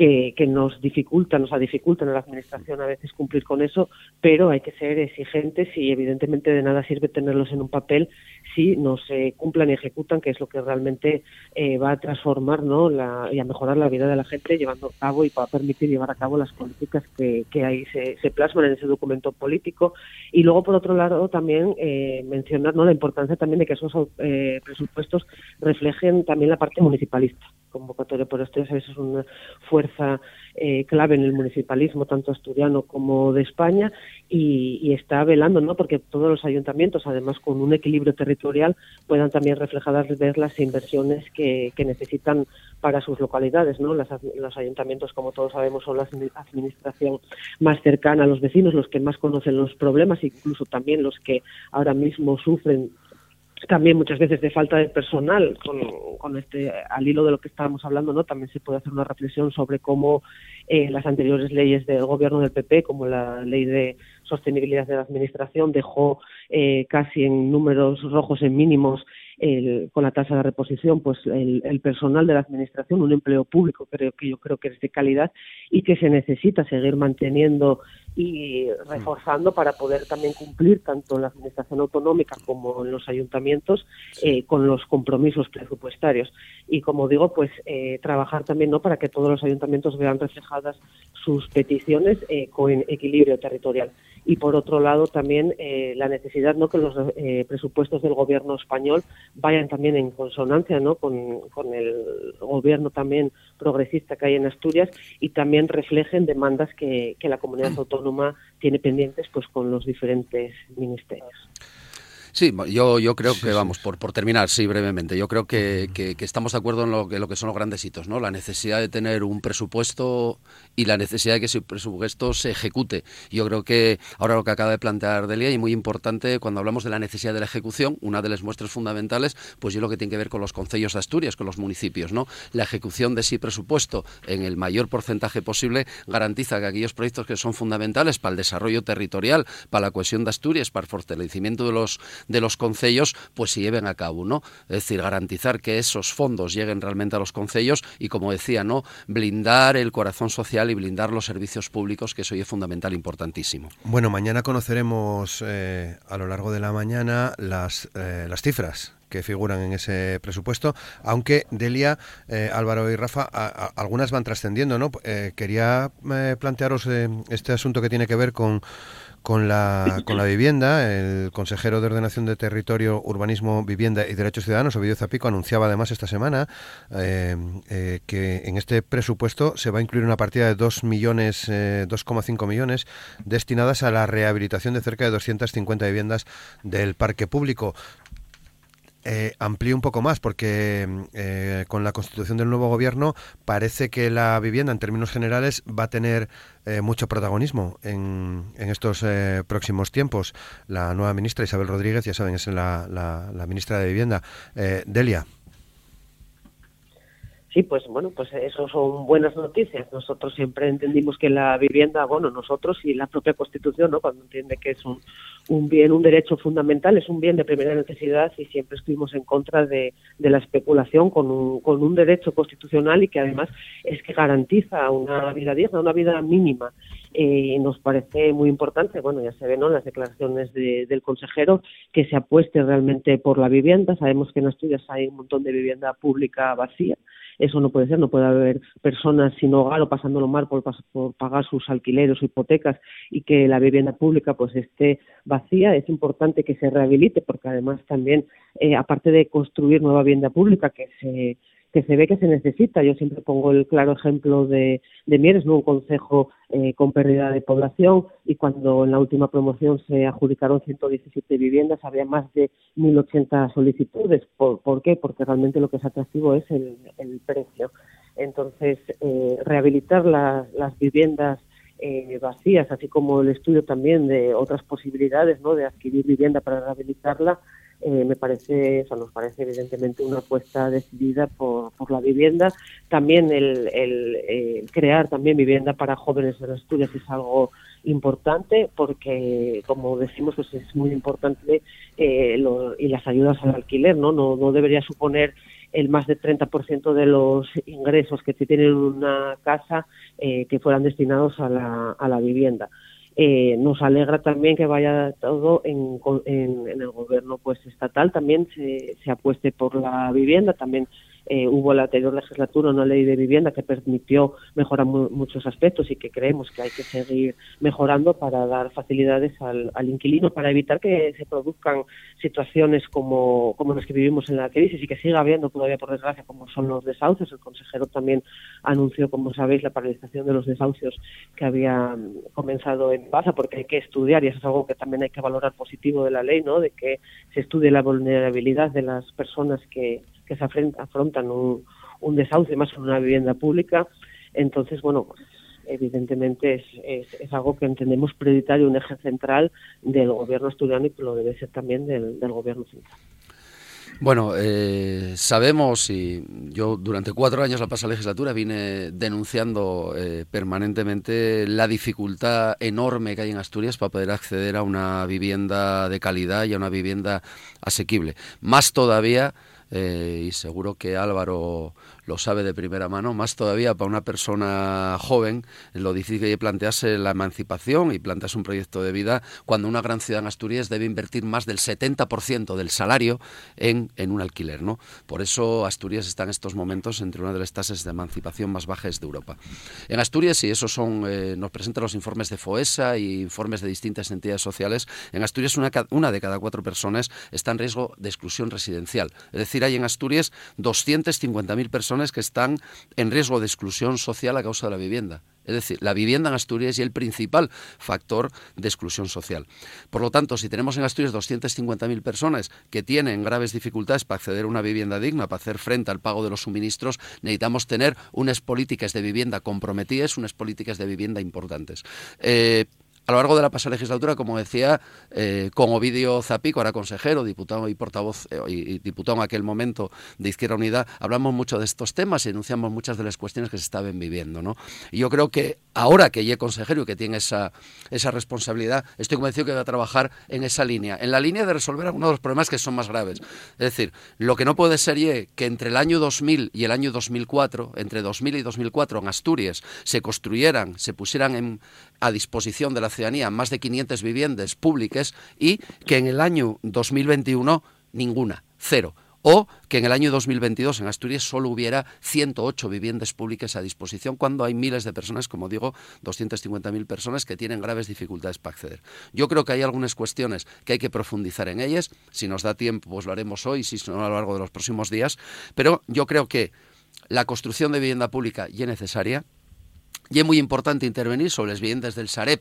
que, que, nos dificultan, nos dificultan a la Administración a veces cumplir con eso, pero hay que ser exigentes y evidentemente de nada sirve tenerlos en un papel si no se cumplan y ejecutan, que es lo que realmente eh, va a transformar ¿no? la, y a mejorar la vida de la gente llevando a cabo y va a permitir llevar a cabo las políticas que, que ahí se, se, plasman en ese documento político. Y luego, por otro lado, también eh, mencionar ¿no? la importancia también de que esos eh, presupuestos reflejen también la parte municipalista. Convocatoria por esto, ya es una fuerza eh, clave en el municipalismo, tanto asturiano como de España, y, está velando, ¿no? Porque todos los ayuntamientos, además con un equilibrio territorial, puedan también reflejadas ver las inversiones que, necesitan para sus localidades, ¿no? los ayuntamientos, como todos sabemos, son la administración más cercana a los vecinos, los que más conocen los problemas, incluso también los que ahora mismo sufren también muchas veces de falta de personal con, este al hilo de lo que estábamos hablando no también se puede hacer una reflexión sobre cómo eh, las anteriores leyes del gobierno del PP como la ley de sostenibilidad de la administración dejó eh, casi en números rojos en mínimos con la tasa de reposición, pues el, personal de la administración, un empleo público, creo que yo creo que es de calidad y que se necesita seguir manteniendo y reforzando para poder también cumplir tanto en la administración autonómica como en los ayuntamientos eh, con los compromisos presupuestarios. Y como digo pues eh, trabajar también no para que todos los ayuntamientos vean reflejadas sus peticiones eh, con equilibrio territorial. Y por otro lado también la necesidad no que los eh, presupuestos del gobierno español vayan también en consonancia ¿no? con, con, el gobierno también progresista que hay en Asturias y también reflejen demandas que, que la comunidad autónoma tiene pendientes pues con los diferentes ministerios. Sí, yo, yo creo que, vamos, por, por terminar, sí, brevemente, yo creo que, que, estamos de acuerdo en lo, que, lo que son los grandes hitos, ¿no? La necesidad de tener un presupuesto y la necesidad de que ese presupuesto se ejecute. Yo creo que ahora lo que acaba de plantear Delia, y muy importante, cuando hablamos de la necesidad de la ejecución, una de las muestras fundamentales, pues yo lo que tiene que ver con los concellos de Asturias, con los municipios, ¿no? La ejecución de ese presupuesto en el mayor porcentaje posible garantiza que aquellos proyectos que son fundamentales para el desarrollo territorial, para la cohesión de Asturias, para el fortalecimiento de los de los concellos, pues se lleven a cabo, ¿no? Es decir, garantizar que esos fondos lleguen realmente a los concellos y, como decía, ¿no? Blindar el corazón social y blindar los servicios públicos, que eso es fundamental, importantísimo. Bueno, mañana conoceremos eh, a lo largo de la mañana las, eh, las cifras que figuran en ese presupuesto, aunque Delia, eh, Álvaro y Rafa, algunas van trascendiendo, ¿no? quería plantearos este asunto que tiene que ver con con la, con la vivienda. El consejero de Ordenación de Territorio, Urbanismo, Vivienda y Derechos Ciudadanos, Ovidio Zapico, anunciaba además esta semana eh, eh, que en este presupuesto se va a incluir una partida de 2 millones, 2,5 eh, millones destinadas a la rehabilitación de cerca de 250 viviendas del parque público eh, amplíe un poco más, porque eh, con la constitución del nuevo gobierno parece que la vivienda, en términos generales, va a tener eh, mucho protagonismo en, en estos eh, próximos tiempos. La nueva ministra Isabel Rodríguez, ya saben, es la, la, la ministra de Vivienda. Delia. Sí, pues bueno, pues eso son buenas noticias. Nosotros siempre entendimos que la vivienda, bueno, nosotros y la propia Constitución, ¿no? Cuando entiende que es un, un bien, un derecho fundamental, es un bien de primera necesidad y siempre estuvimos en contra de, de la especulación con un, con un derecho constitucional y que además es que garantiza una vida digna, una vida mínima. Eh, nos parece muy importante, bueno, ya se ven ¿no? las declaraciones del consejero, que se apueste realmente por la vivienda. Sabemos que en Asturias hay un montón de vivienda pública vacía eso no puede ser, no puede haber personas sin hogar o pasándolo mal por, por pagar sus alquileres o hipotecas y que la vivienda pública pues esté vacía. Es importante que se rehabilite porque además también, eh, aparte de construir nueva vivienda pública que se que se ve que se necesita. Yo siempre pongo el claro ejemplo de, de Mieres, ¿no? un consejo eh, con pérdida de población y cuando en la última promoción se adjudicaron 117 viviendas había más de 1.080 solicitudes. ¿Por, ¿Por, qué? Porque realmente lo que es atractivo es el, el precio. Entonces, eh, rehabilitar las, las viviendas eh, vacías, así como el estudio también de otras posibilidades ¿no? de adquirir vivienda para rehabilitarla, eh, me parece, o nos parece evidentemente una apuesta decidida por, por la vivienda. También el, el eh, crear también vivienda para jóvenes en Asturias es algo importante porque, como decimos, pues es muy importante eh, lo, y las ayudas al alquiler, ¿no? No, no debería suponer el más del 30% de los ingresos que tienen una casa eh, que fueran destinados a la, a la vivienda. Eh, nos alegra también que vaya todo en, en, en, el gobierno pues estatal. También se, se apueste por la vivienda también eh, hubo la anterior legislatura una ley de vivienda que permitió mejorar muchos aspectos y que creemos que hay que seguir mejorando para dar facilidades al, al, inquilino, para evitar que se produzcan situaciones como, como las que vivimos en la crisis y que siga habiendo todavía, por desgracia, como son los desahucios. El consejero también anunció, como sabéis, la paralización de los desahucios que había comenzado en Baza, porque hay que estudiar, y eso es algo que también hay que valorar positivo de la ley, ¿no? de que se estudie la vulnerabilidad de las personas que que se afrontan un, desahucio más en una vivienda pública. Entonces, bueno, evidentemente es, es, algo que entendemos prioritario, un eje central del gobierno asturiano y que lo debe ser también del, del gobierno central. Bueno, eh, sabemos y yo durante cuatro años la pasada legislatura vine denunciando eh, permanentemente la dificultad enorme que hay en Asturias para poder acceder a una vivienda de calidad y a una vivienda asequible. Más todavía eh, y seguro que Álvaro lo sabe de primera mano, más todavía para una persona joven, lo difícil que plantearse la emancipación y plantearse un proyecto de vida cuando una gran ciudad en Asturias debe invertir más del 70% del salario en, en un alquiler. ¿no? Por eso Asturias está en estos momentos entre una de las tasas de emancipación más bajas de Europa. En Asturias, y eso son, eh, nos presentan los informes de FOESA y informes de distintas entidades sociales, en Asturias una, una de cada cuatro personas está en riesgo de exclusión residencial. Es decir, hay en Asturias 250.000 personas que están en riesgo de exclusión social a causa de la vivienda. Es decir, la vivienda en Asturias es el principal factor de exclusión social. Por lo tanto, si tenemos en Asturias 250.000 personas que tienen graves dificultades para acceder a una vivienda digna, para hacer frente al pago de los suministros, necesitamos tener unas políticas de vivienda comprometidas, unas políticas de vivienda importantes. Eh, a lo largo de la pasada legislatura, como decía, eh, con Ovidio Zapico, ahora consejero, diputado y portavoz, eh, y, diputado en aquel momento de Izquierda Unida, hablamos mucho de estos temas y enunciamos muchas de las cuestiones que se estaban viviendo. ¿no? Y yo creo que ahora que ya consejero y que tiene esa, esa responsabilidad, estoy convencido que va a trabajar en esa línea, en la línea de resolver algunos de los problemas que son más graves. Es decir, lo que no puede ser que entre el año 2000 y el año 2004, entre 2000 y 2004 en Asturias, se construyeran, se pusieran en, a disposición de la ciudadanía más de 500 viviendas públicas y que en el año 2021 ninguna, cero. O que en el año 2022 en Asturias solo hubiera 108 viviendas públicas a disposición cuando hay miles de personas, como digo, 250.000 personas que tienen graves dificultades para acceder. Yo creo que hay algunas cuestiones que hay que profundizar en ellas. Si nos da tiempo, pues lo haremos hoy, si no a lo largo de los próximos días. Pero yo creo que la construcción de vivienda pública ya es necesaria, y es muy importante intervenir sobre las viviendas del Sareb,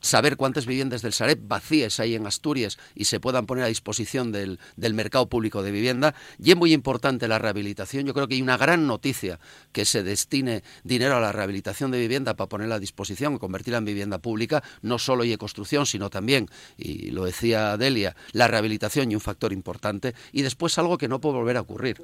saber cuántas viviendas del Sareb vacías hay en Asturias y se puedan poner a disposición del, mercado público de vivienda. Y es muy importante la rehabilitación. Yo creo que hay una gran noticia que se destine dinero a la rehabilitación de vivienda para ponerla a disposición, convertirla en vivienda pública, no solo y construcción, sino también, y lo decía Delia, la rehabilitación y un factor importante. Y después algo que no puede volver a ocurrir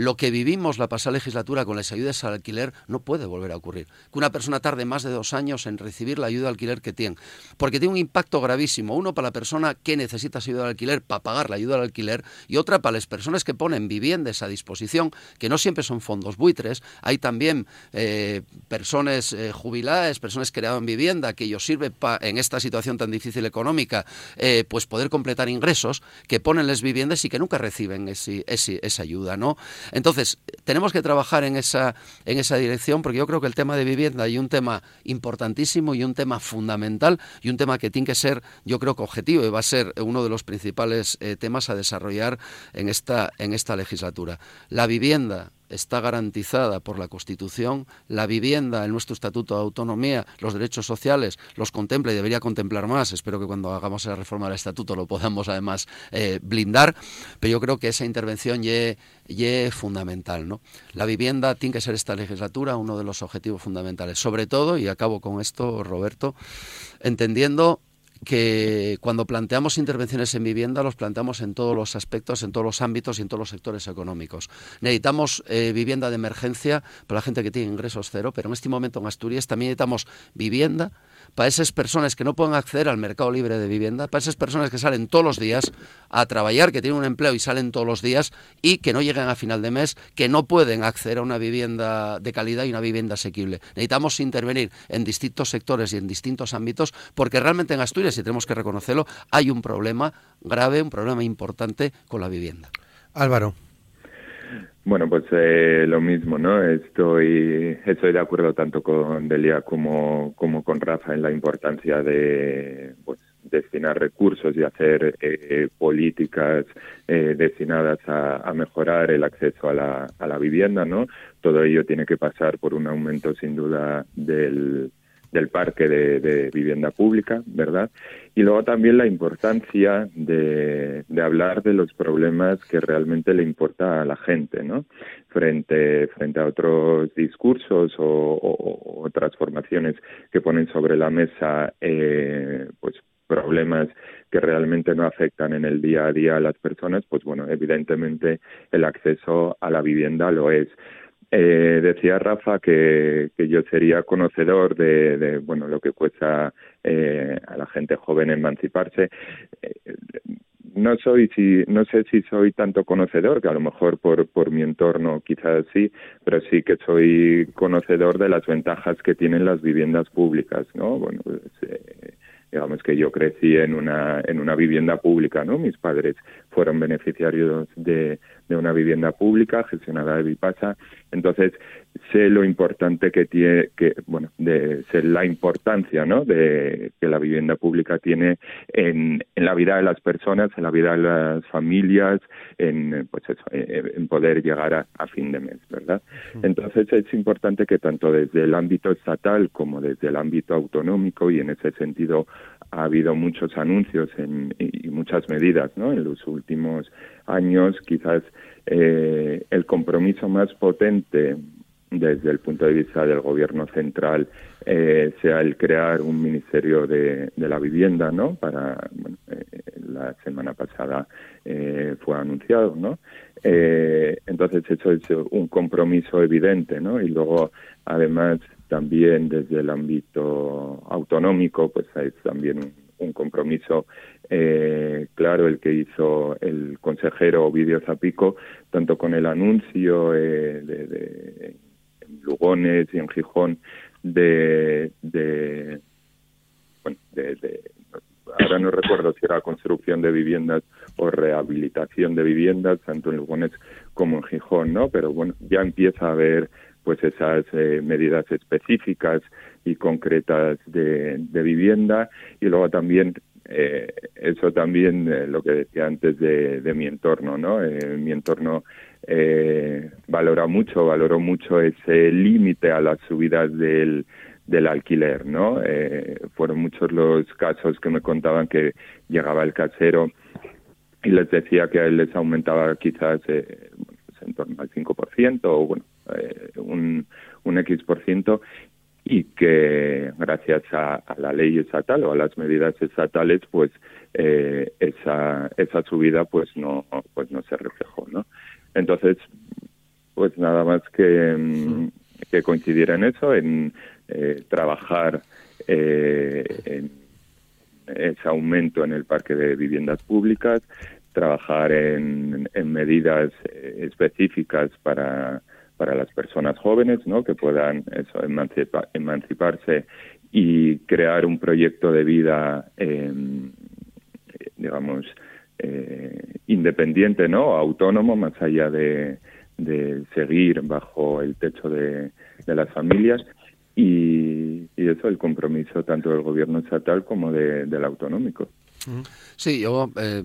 lo que vivimos la pasada legislatura con las ayudas al alquiler no puede volver a ocurrir. Que una persona tarde más de dos años en recibir la ayuda al alquiler que tiene. Porque tiene un impacto gravísimo. Uno para la persona que necesita ayuda al alquiler para pagar la ayuda al alquiler y otra para las personas que ponen viviendas a disposición, que no siempre son fondos buitres. Hay también eh, personas eh, jubiladas, personas que en vivienda, que ellos sirven en esta situación tan difícil económica, eh, pues poder completar ingresos, que ponen las viviendas y que nunca reciben esa ayuda, ¿no? Entonces, tenemos que trabajar en esa, en esa dirección porque yo creo que el tema de vivienda hay un tema importantísimo y un tema fundamental y un tema que tiene que ser, yo creo que objetivo y va a ser uno de los principales eh, temas a desarrollar en esta, en esta legislatura. La vivienda está garantizada por la Constitución, la vivienda en nuestro Estatuto de Autonomía, los derechos sociales los contempla y debería contemplar más. Espero que cuando hagamos la reforma del Estatuto lo podamos además eh, blindar, pero yo creo que esa intervención es fundamental. ¿no? La vivienda tiene que ser esta legislatura uno de los objetivos fundamentales, sobre todo, y acabo con esto, Roberto, entendiendo que cuando planteamos intervenciones en vivienda los planteamos en todos los aspectos, en todos los ámbitos y en todos los sectores económicos. Necesitamos eh, vivienda de emergencia para la gente que tiene ingresos cero, pero en este momento en Asturias también necesitamos vivienda para esas personas que no pueden acceder al mercado libre de vivienda, para esas personas que salen todos los días a trabajar, que tienen un empleo y salen todos los días y que no llegan a final de mes, que no pueden acceder a una vivienda de calidad y una vivienda asequible. Necesitamos intervenir en distintos sectores y en distintos ámbitos porque realmente en Asturias, y tenemos que reconocerlo, hay un problema grave, un problema importante con la vivienda. Álvaro. Bueno, pues eh, lo mismo, ¿no? Estoy, estoy de acuerdo tanto con Delia como, como con Rafa en la importancia de pues, destinar recursos y hacer eh, políticas eh, destinadas a, mejorar el acceso a la, a la vivienda, ¿no? Todo ello tiene que pasar por un aumento, sin duda, del, del parque de, vivienda pública, ¿verdad? Y luego también la importancia de, hablar de los problemas que realmente le importa a la gente, ¿no? Frente, frente a otros discursos o, transformaciones que ponen sobre la mesa, eh, pues problemas que realmente no afectan en el día a día a las personas, pues bueno, evidentemente el acceso a la vivienda lo es. Eh, decía Rafa que, que, yo sería conocedor de, bueno lo que cuesta eh, a la gente joven emanciparse. Eh, no soy si no sé si soy tanto conocedor que a lo mejor por por mi entorno quizás sí pero sí que soy conocedor de las ventajas que tienen las viviendas públicas no bueno pues, digamos que yo crecí en una en una vivienda pública no mis padres fueron beneficiarios de, de una vivienda pública gestionada de Vipasa. Entonces, sé lo importante que tiene, que, bueno, de, sé la importancia, ¿no? De que la vivienda pública tiene en, en la vida de las personas, en la vida de las familias, en, pues eso, en poder llegar a, a fin de mes, ¿verdad? Entonces, es importante que tanto desde el ámbito estatal como desde el ámbito autonómico, y en ese sentido ha habido muchos anuncios en, y muchas medidas, ¿no? En los últimos años, quizás eh, el compromiso más potente desde el punto de vista del gobierno central eh, sea el crear un ministerio de, la vivienda no para bueno, eh, la semana pasada eh, fue anunciado no eh, entonces eso es un compromiso evidente no y luego además también desde el ámbito autonómico pues es también un, compromiso eh, claro el que hizo el consejero Ovidio Zapico tanto con el anuncio eh, de Lugones y en Gijón de, de, bueno, de, ahora no recuerdo si era construcción de viviendas o rehabilitación de viviendas, tanto en Lugones como en Gijón, ¿no? Pero bueno, ya empieza a haber pues esas eh, medidas específicas y concretas de, vivienda y luego también eh, eso también eh, lo que decía antes de, de mi entorno, ¿no? Eh, mi entorno eh, valora mucho, valoró mucho ese límite a las subidas del, del alquiler, ¿no? Eh, fueron muchos los casos que me contaban que llegaba el casero y les decía que a él les aumentaba quizás eh, pues en torno al 5% o bueno, eh, un, un X por ciento y que gracias a, a, la ley estatal o a las medidas estatales pues eh, esa esa subida pues no pues no se reflejó no entonces, pues nada más que, mm, que coincidir en eso, en eh, trabajar eh, en ese aumento en el parque de viviendas públicas, trabajar en, en medidas eh, específicas para, para las personas jóvenes, ¿no? Que puedan eso, emancipa, emanciparse y crear un proyecto de vida, eh, digamos, eh, independiente, ¿no? Autónomo, más allá de, seguir bajo el techo de, de las familias. Y, y, eso, el compromiso tanto del gobierno estatal como de, del autonómico. Sí, yo eh,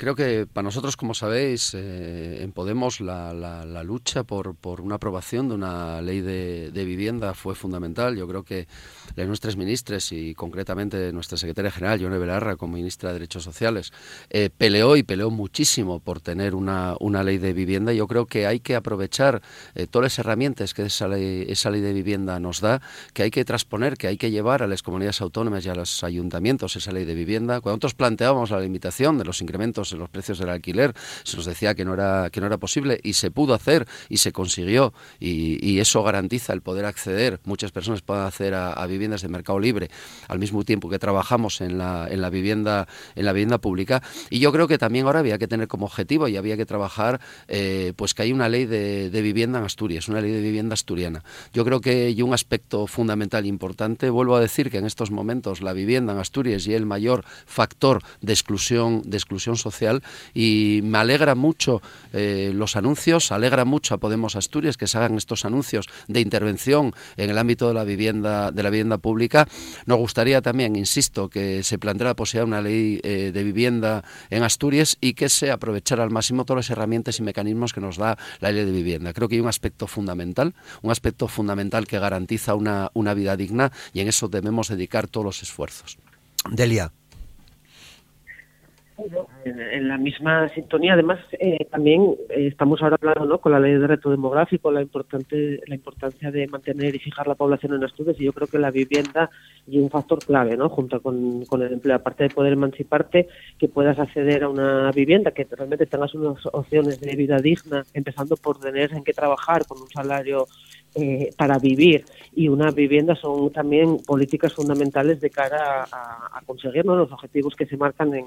Creo que para nosotros, como sabéis, eh, en Podemos la, lucha por, una aprobación de una ley de, vivienda fue fundamental. Yo creo que las nuestras ministras y concretamente nuestra secretaria general, Yone Belarra, como ministra de Derechos Sociales, eh, peleó y peleó muchísimo por tener una, una, ley de vivienda. Yo creo que hay que aprovechar eh, todas las herramientas que esa ley, esa ley de vivienda nos da, que hay que transponer, que hay que llevar a las comunidades autónomas y a los ayuntamientos esa ley de vivienda. Cuando nosotros planteábamos la limitación de los incrementos en los precios del alquiler, se nos decía que no era, que no era posible y se pudo hacer y se consiguió. Y, y eso garantiza el poder acceder, muchas personas pueden acceder a, viviendas de mercado libre al mismo tiempo que trabajamos en la, en la vivienda en la vivienda pública. Y yo creo que también ahora había que tener como objetivo y había que trabajar eh, pues que hay una ley de, de, vivienda en Asturias, una ley de vivienda asturiana. Yo creo que hay un aspecto fundamental importante, vuelvo a decir que en estos momentos la vivienda en Asturias y el mayor factor de exclusión de exclusión social y me alegra mucho eh, los anuncios, alegra mucho a Podemos Asturias que se hagan estos anuncios de intervención en el ámbito de la vivienda de la vivienda pública. Nos gustaría también, insisto, que se planteara la posibilidad de una ley eh, de vivienda en Asturias y que se aprovechara al máximo todas las herramientas y mecanismos que nos da la ley de vivienda. Creo que hay un aspecto fundamental, un aspecto fundamental que garantiza una, una vida digna y en eso debemos dedicar todos los esfuerzos. Delia en la misma sintonía. Además, eh, también eh, estamos ahora hablando ¿no? con la ley de reto demográfico, la, importante, la importancia de mantener y fijar la población en Asturias, y yo creo que la vivienda y un factor clave, ¿no? junto con, con el empleo, aparte de poder emanciparte, que puedas acceder a una vivienda, que realmente tengas unas opciones de vida digna, empezando por tener en qué trabajar con un salario eh, para vivir y una vivienda son también políticas fundamentales de cara a, a conseguir ¿no? los objetivos que se marcan en,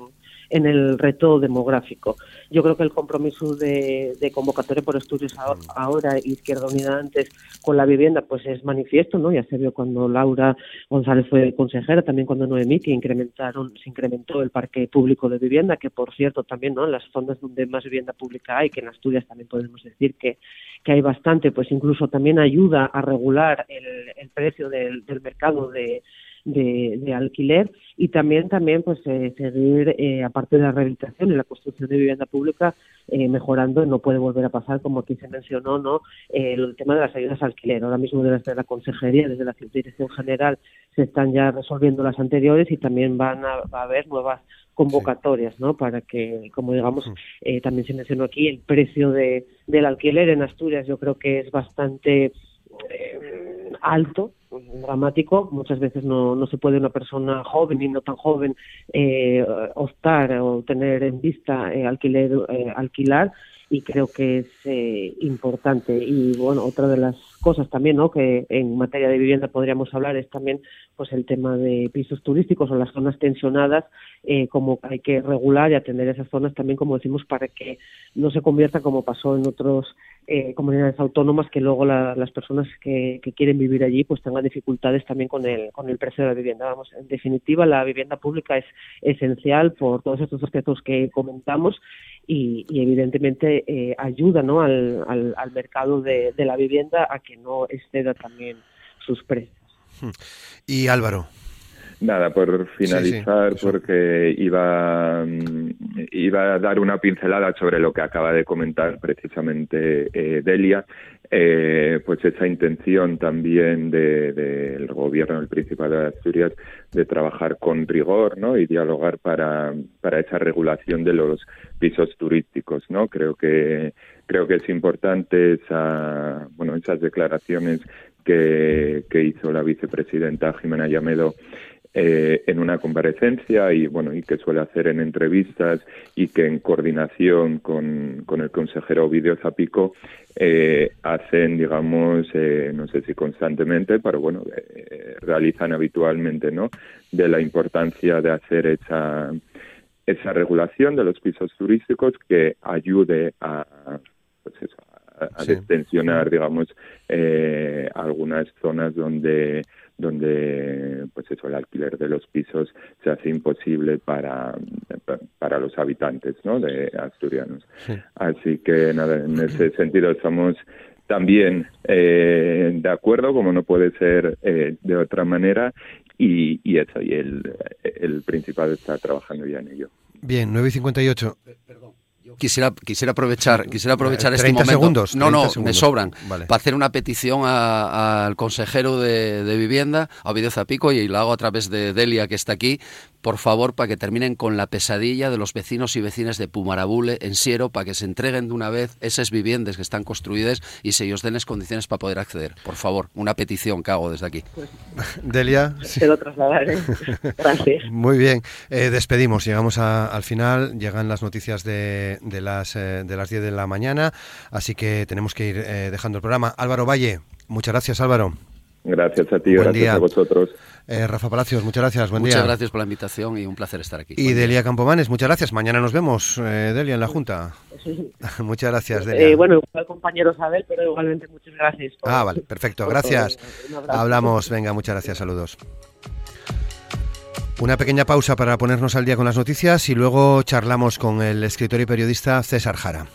en el reto demográfico. Yo creo que el compromiso de, convocatoria por estudios ahora, Izquierda Unida antes, con la vivienda, pues es manifiesto, ¿no? Ya se vio cuando Laura González fue consejera, también cuando Noemí, que incrementaron, se incrementó el parque público de vivienda, que por cierto también, ¿no? En las zonas donde más vivienda pública hay, que en Asturias también podemos decir que, que hay bastante, pues incluso también ayuda a regular el, precio del mercado de de, alquiler y también también pues eh, seguir eh, aparte de la rehabilitación y la construcción de vivienda pública eh, mejorando no puede volver a pasar como aquí se mencionó no el tema de las ayudas al alquiler ahora mismo desde la consejería desde la dirección general se están ya resolviendo las anteriores y también van a, va a haber nuevas convocatorias, ¿no? Para que, como digamos, mm. también se mencionó aquí, el precio de, del alquiler en Asturias yo creo que es bastante alto dramático. Muchas veces no, no se puede una persona joven y no tan joven eh, optar o tener en vista eh, alquiler, eh, alquilar y creo que es eh, importante. Y bueno, otra de las cosas también, ¿no? Que en materia de vivienda podríamos hablar es también, pues, el tema de pisos turísticos o las zonas tensionadas, eh, como hay que regular y atender esas zonas también, como decimos, para que no se convierta como pasó en otros eh, comunidades autónomas que luego las personas que, que, quieren vivir allí pues tengan dificultades también con el con el precio de la vivienda vamos en definitiva la vivienda pública es esencial por todos estos aspectos que comentamos y, evidentemente eh, ayuda ¿no? al, al, mercado de, de, la vivienda a que no exceda también sus precios. Y Álvaro. Nada, por finalizar, porque iba, mm, iba a dar una pincelada sobre lo que acaba de comentar precisamente eh, Delia, eh, pues esa intención también del de, gobierno del Principado de Asturias de trabajar con rigor ¿no? y dialogar para, para esa regulación de los pisos turísticos. ¿no? Creo que creo que es importante esa, bueno, esas declaraciones que, que hizo la vicepresidenta Jimena Llamedo eh, en una comparecencia y bueno y que suele hacer en entrevistas y que en coordinación con, con el consejero Ovidio Zapico eh, hacen digamos eh, no sé si constantemente pero bueno eh, realizan habitualmente no de la importancia de hacer esa esa regulación de los pisos turísticos que ayude a a, destensionar digamos algunas zonas donde donde pues eso el alquiler de los pisos se hace imposible para para los habitantes ¿no? de asturianos. Así que nada en ese sentido estamos también eh, de acuerdo como no puede ser eh, de otra manera y, y eso y el el principal está trabajando ya en ello. Bien 9 y 58 perdón quisiera, quisiera aprovechar, quisiera aprovechar este momento. segundos. No, no, me sobran. Para hacer una petición al consejero de, vivienda, a Ovidio Zapico, y lo hago a través de Delia, que está aquí, por favor, para que terminen con la pesadilla de los vecinos y vecinas de Pumarabule, en Siero, para que se entreguen de una vez esas viviendas que están construidas y se ellos den las condiciones para poder acceder. Por favor, una petición que hago desde aquí. Delia. Se lo trasladaré. Gracias. Muy bien. Eh, despedimos. Llegamos al final. Llegan las noticias de, de las, eh, de las 10 de la mañana. Así que tenemos que ir eh, dejando el programa. Álvaro Valle. Muchas gracias, Álvaro. Gracias a ti, gracias a vosotros. Eh, Rafa Palacios, muchas gracias, buen muchas gracias por la invitación y un placer estar aquí. Y Delia Campomanes, muchas gracias. Mañana nos vemos, eh, Delia, en la Junta. muchas gracias, Delia. Eh, bueno, igual compañero Sabel, pero igualmente muchas gracias. ah, vale, perfecto, gracias. Hablamos, venga, muchas gracias, saludos. Una pequeña pausa para ponernos al día con las noticias y luego charlamos con el escritor y periodista César Jara.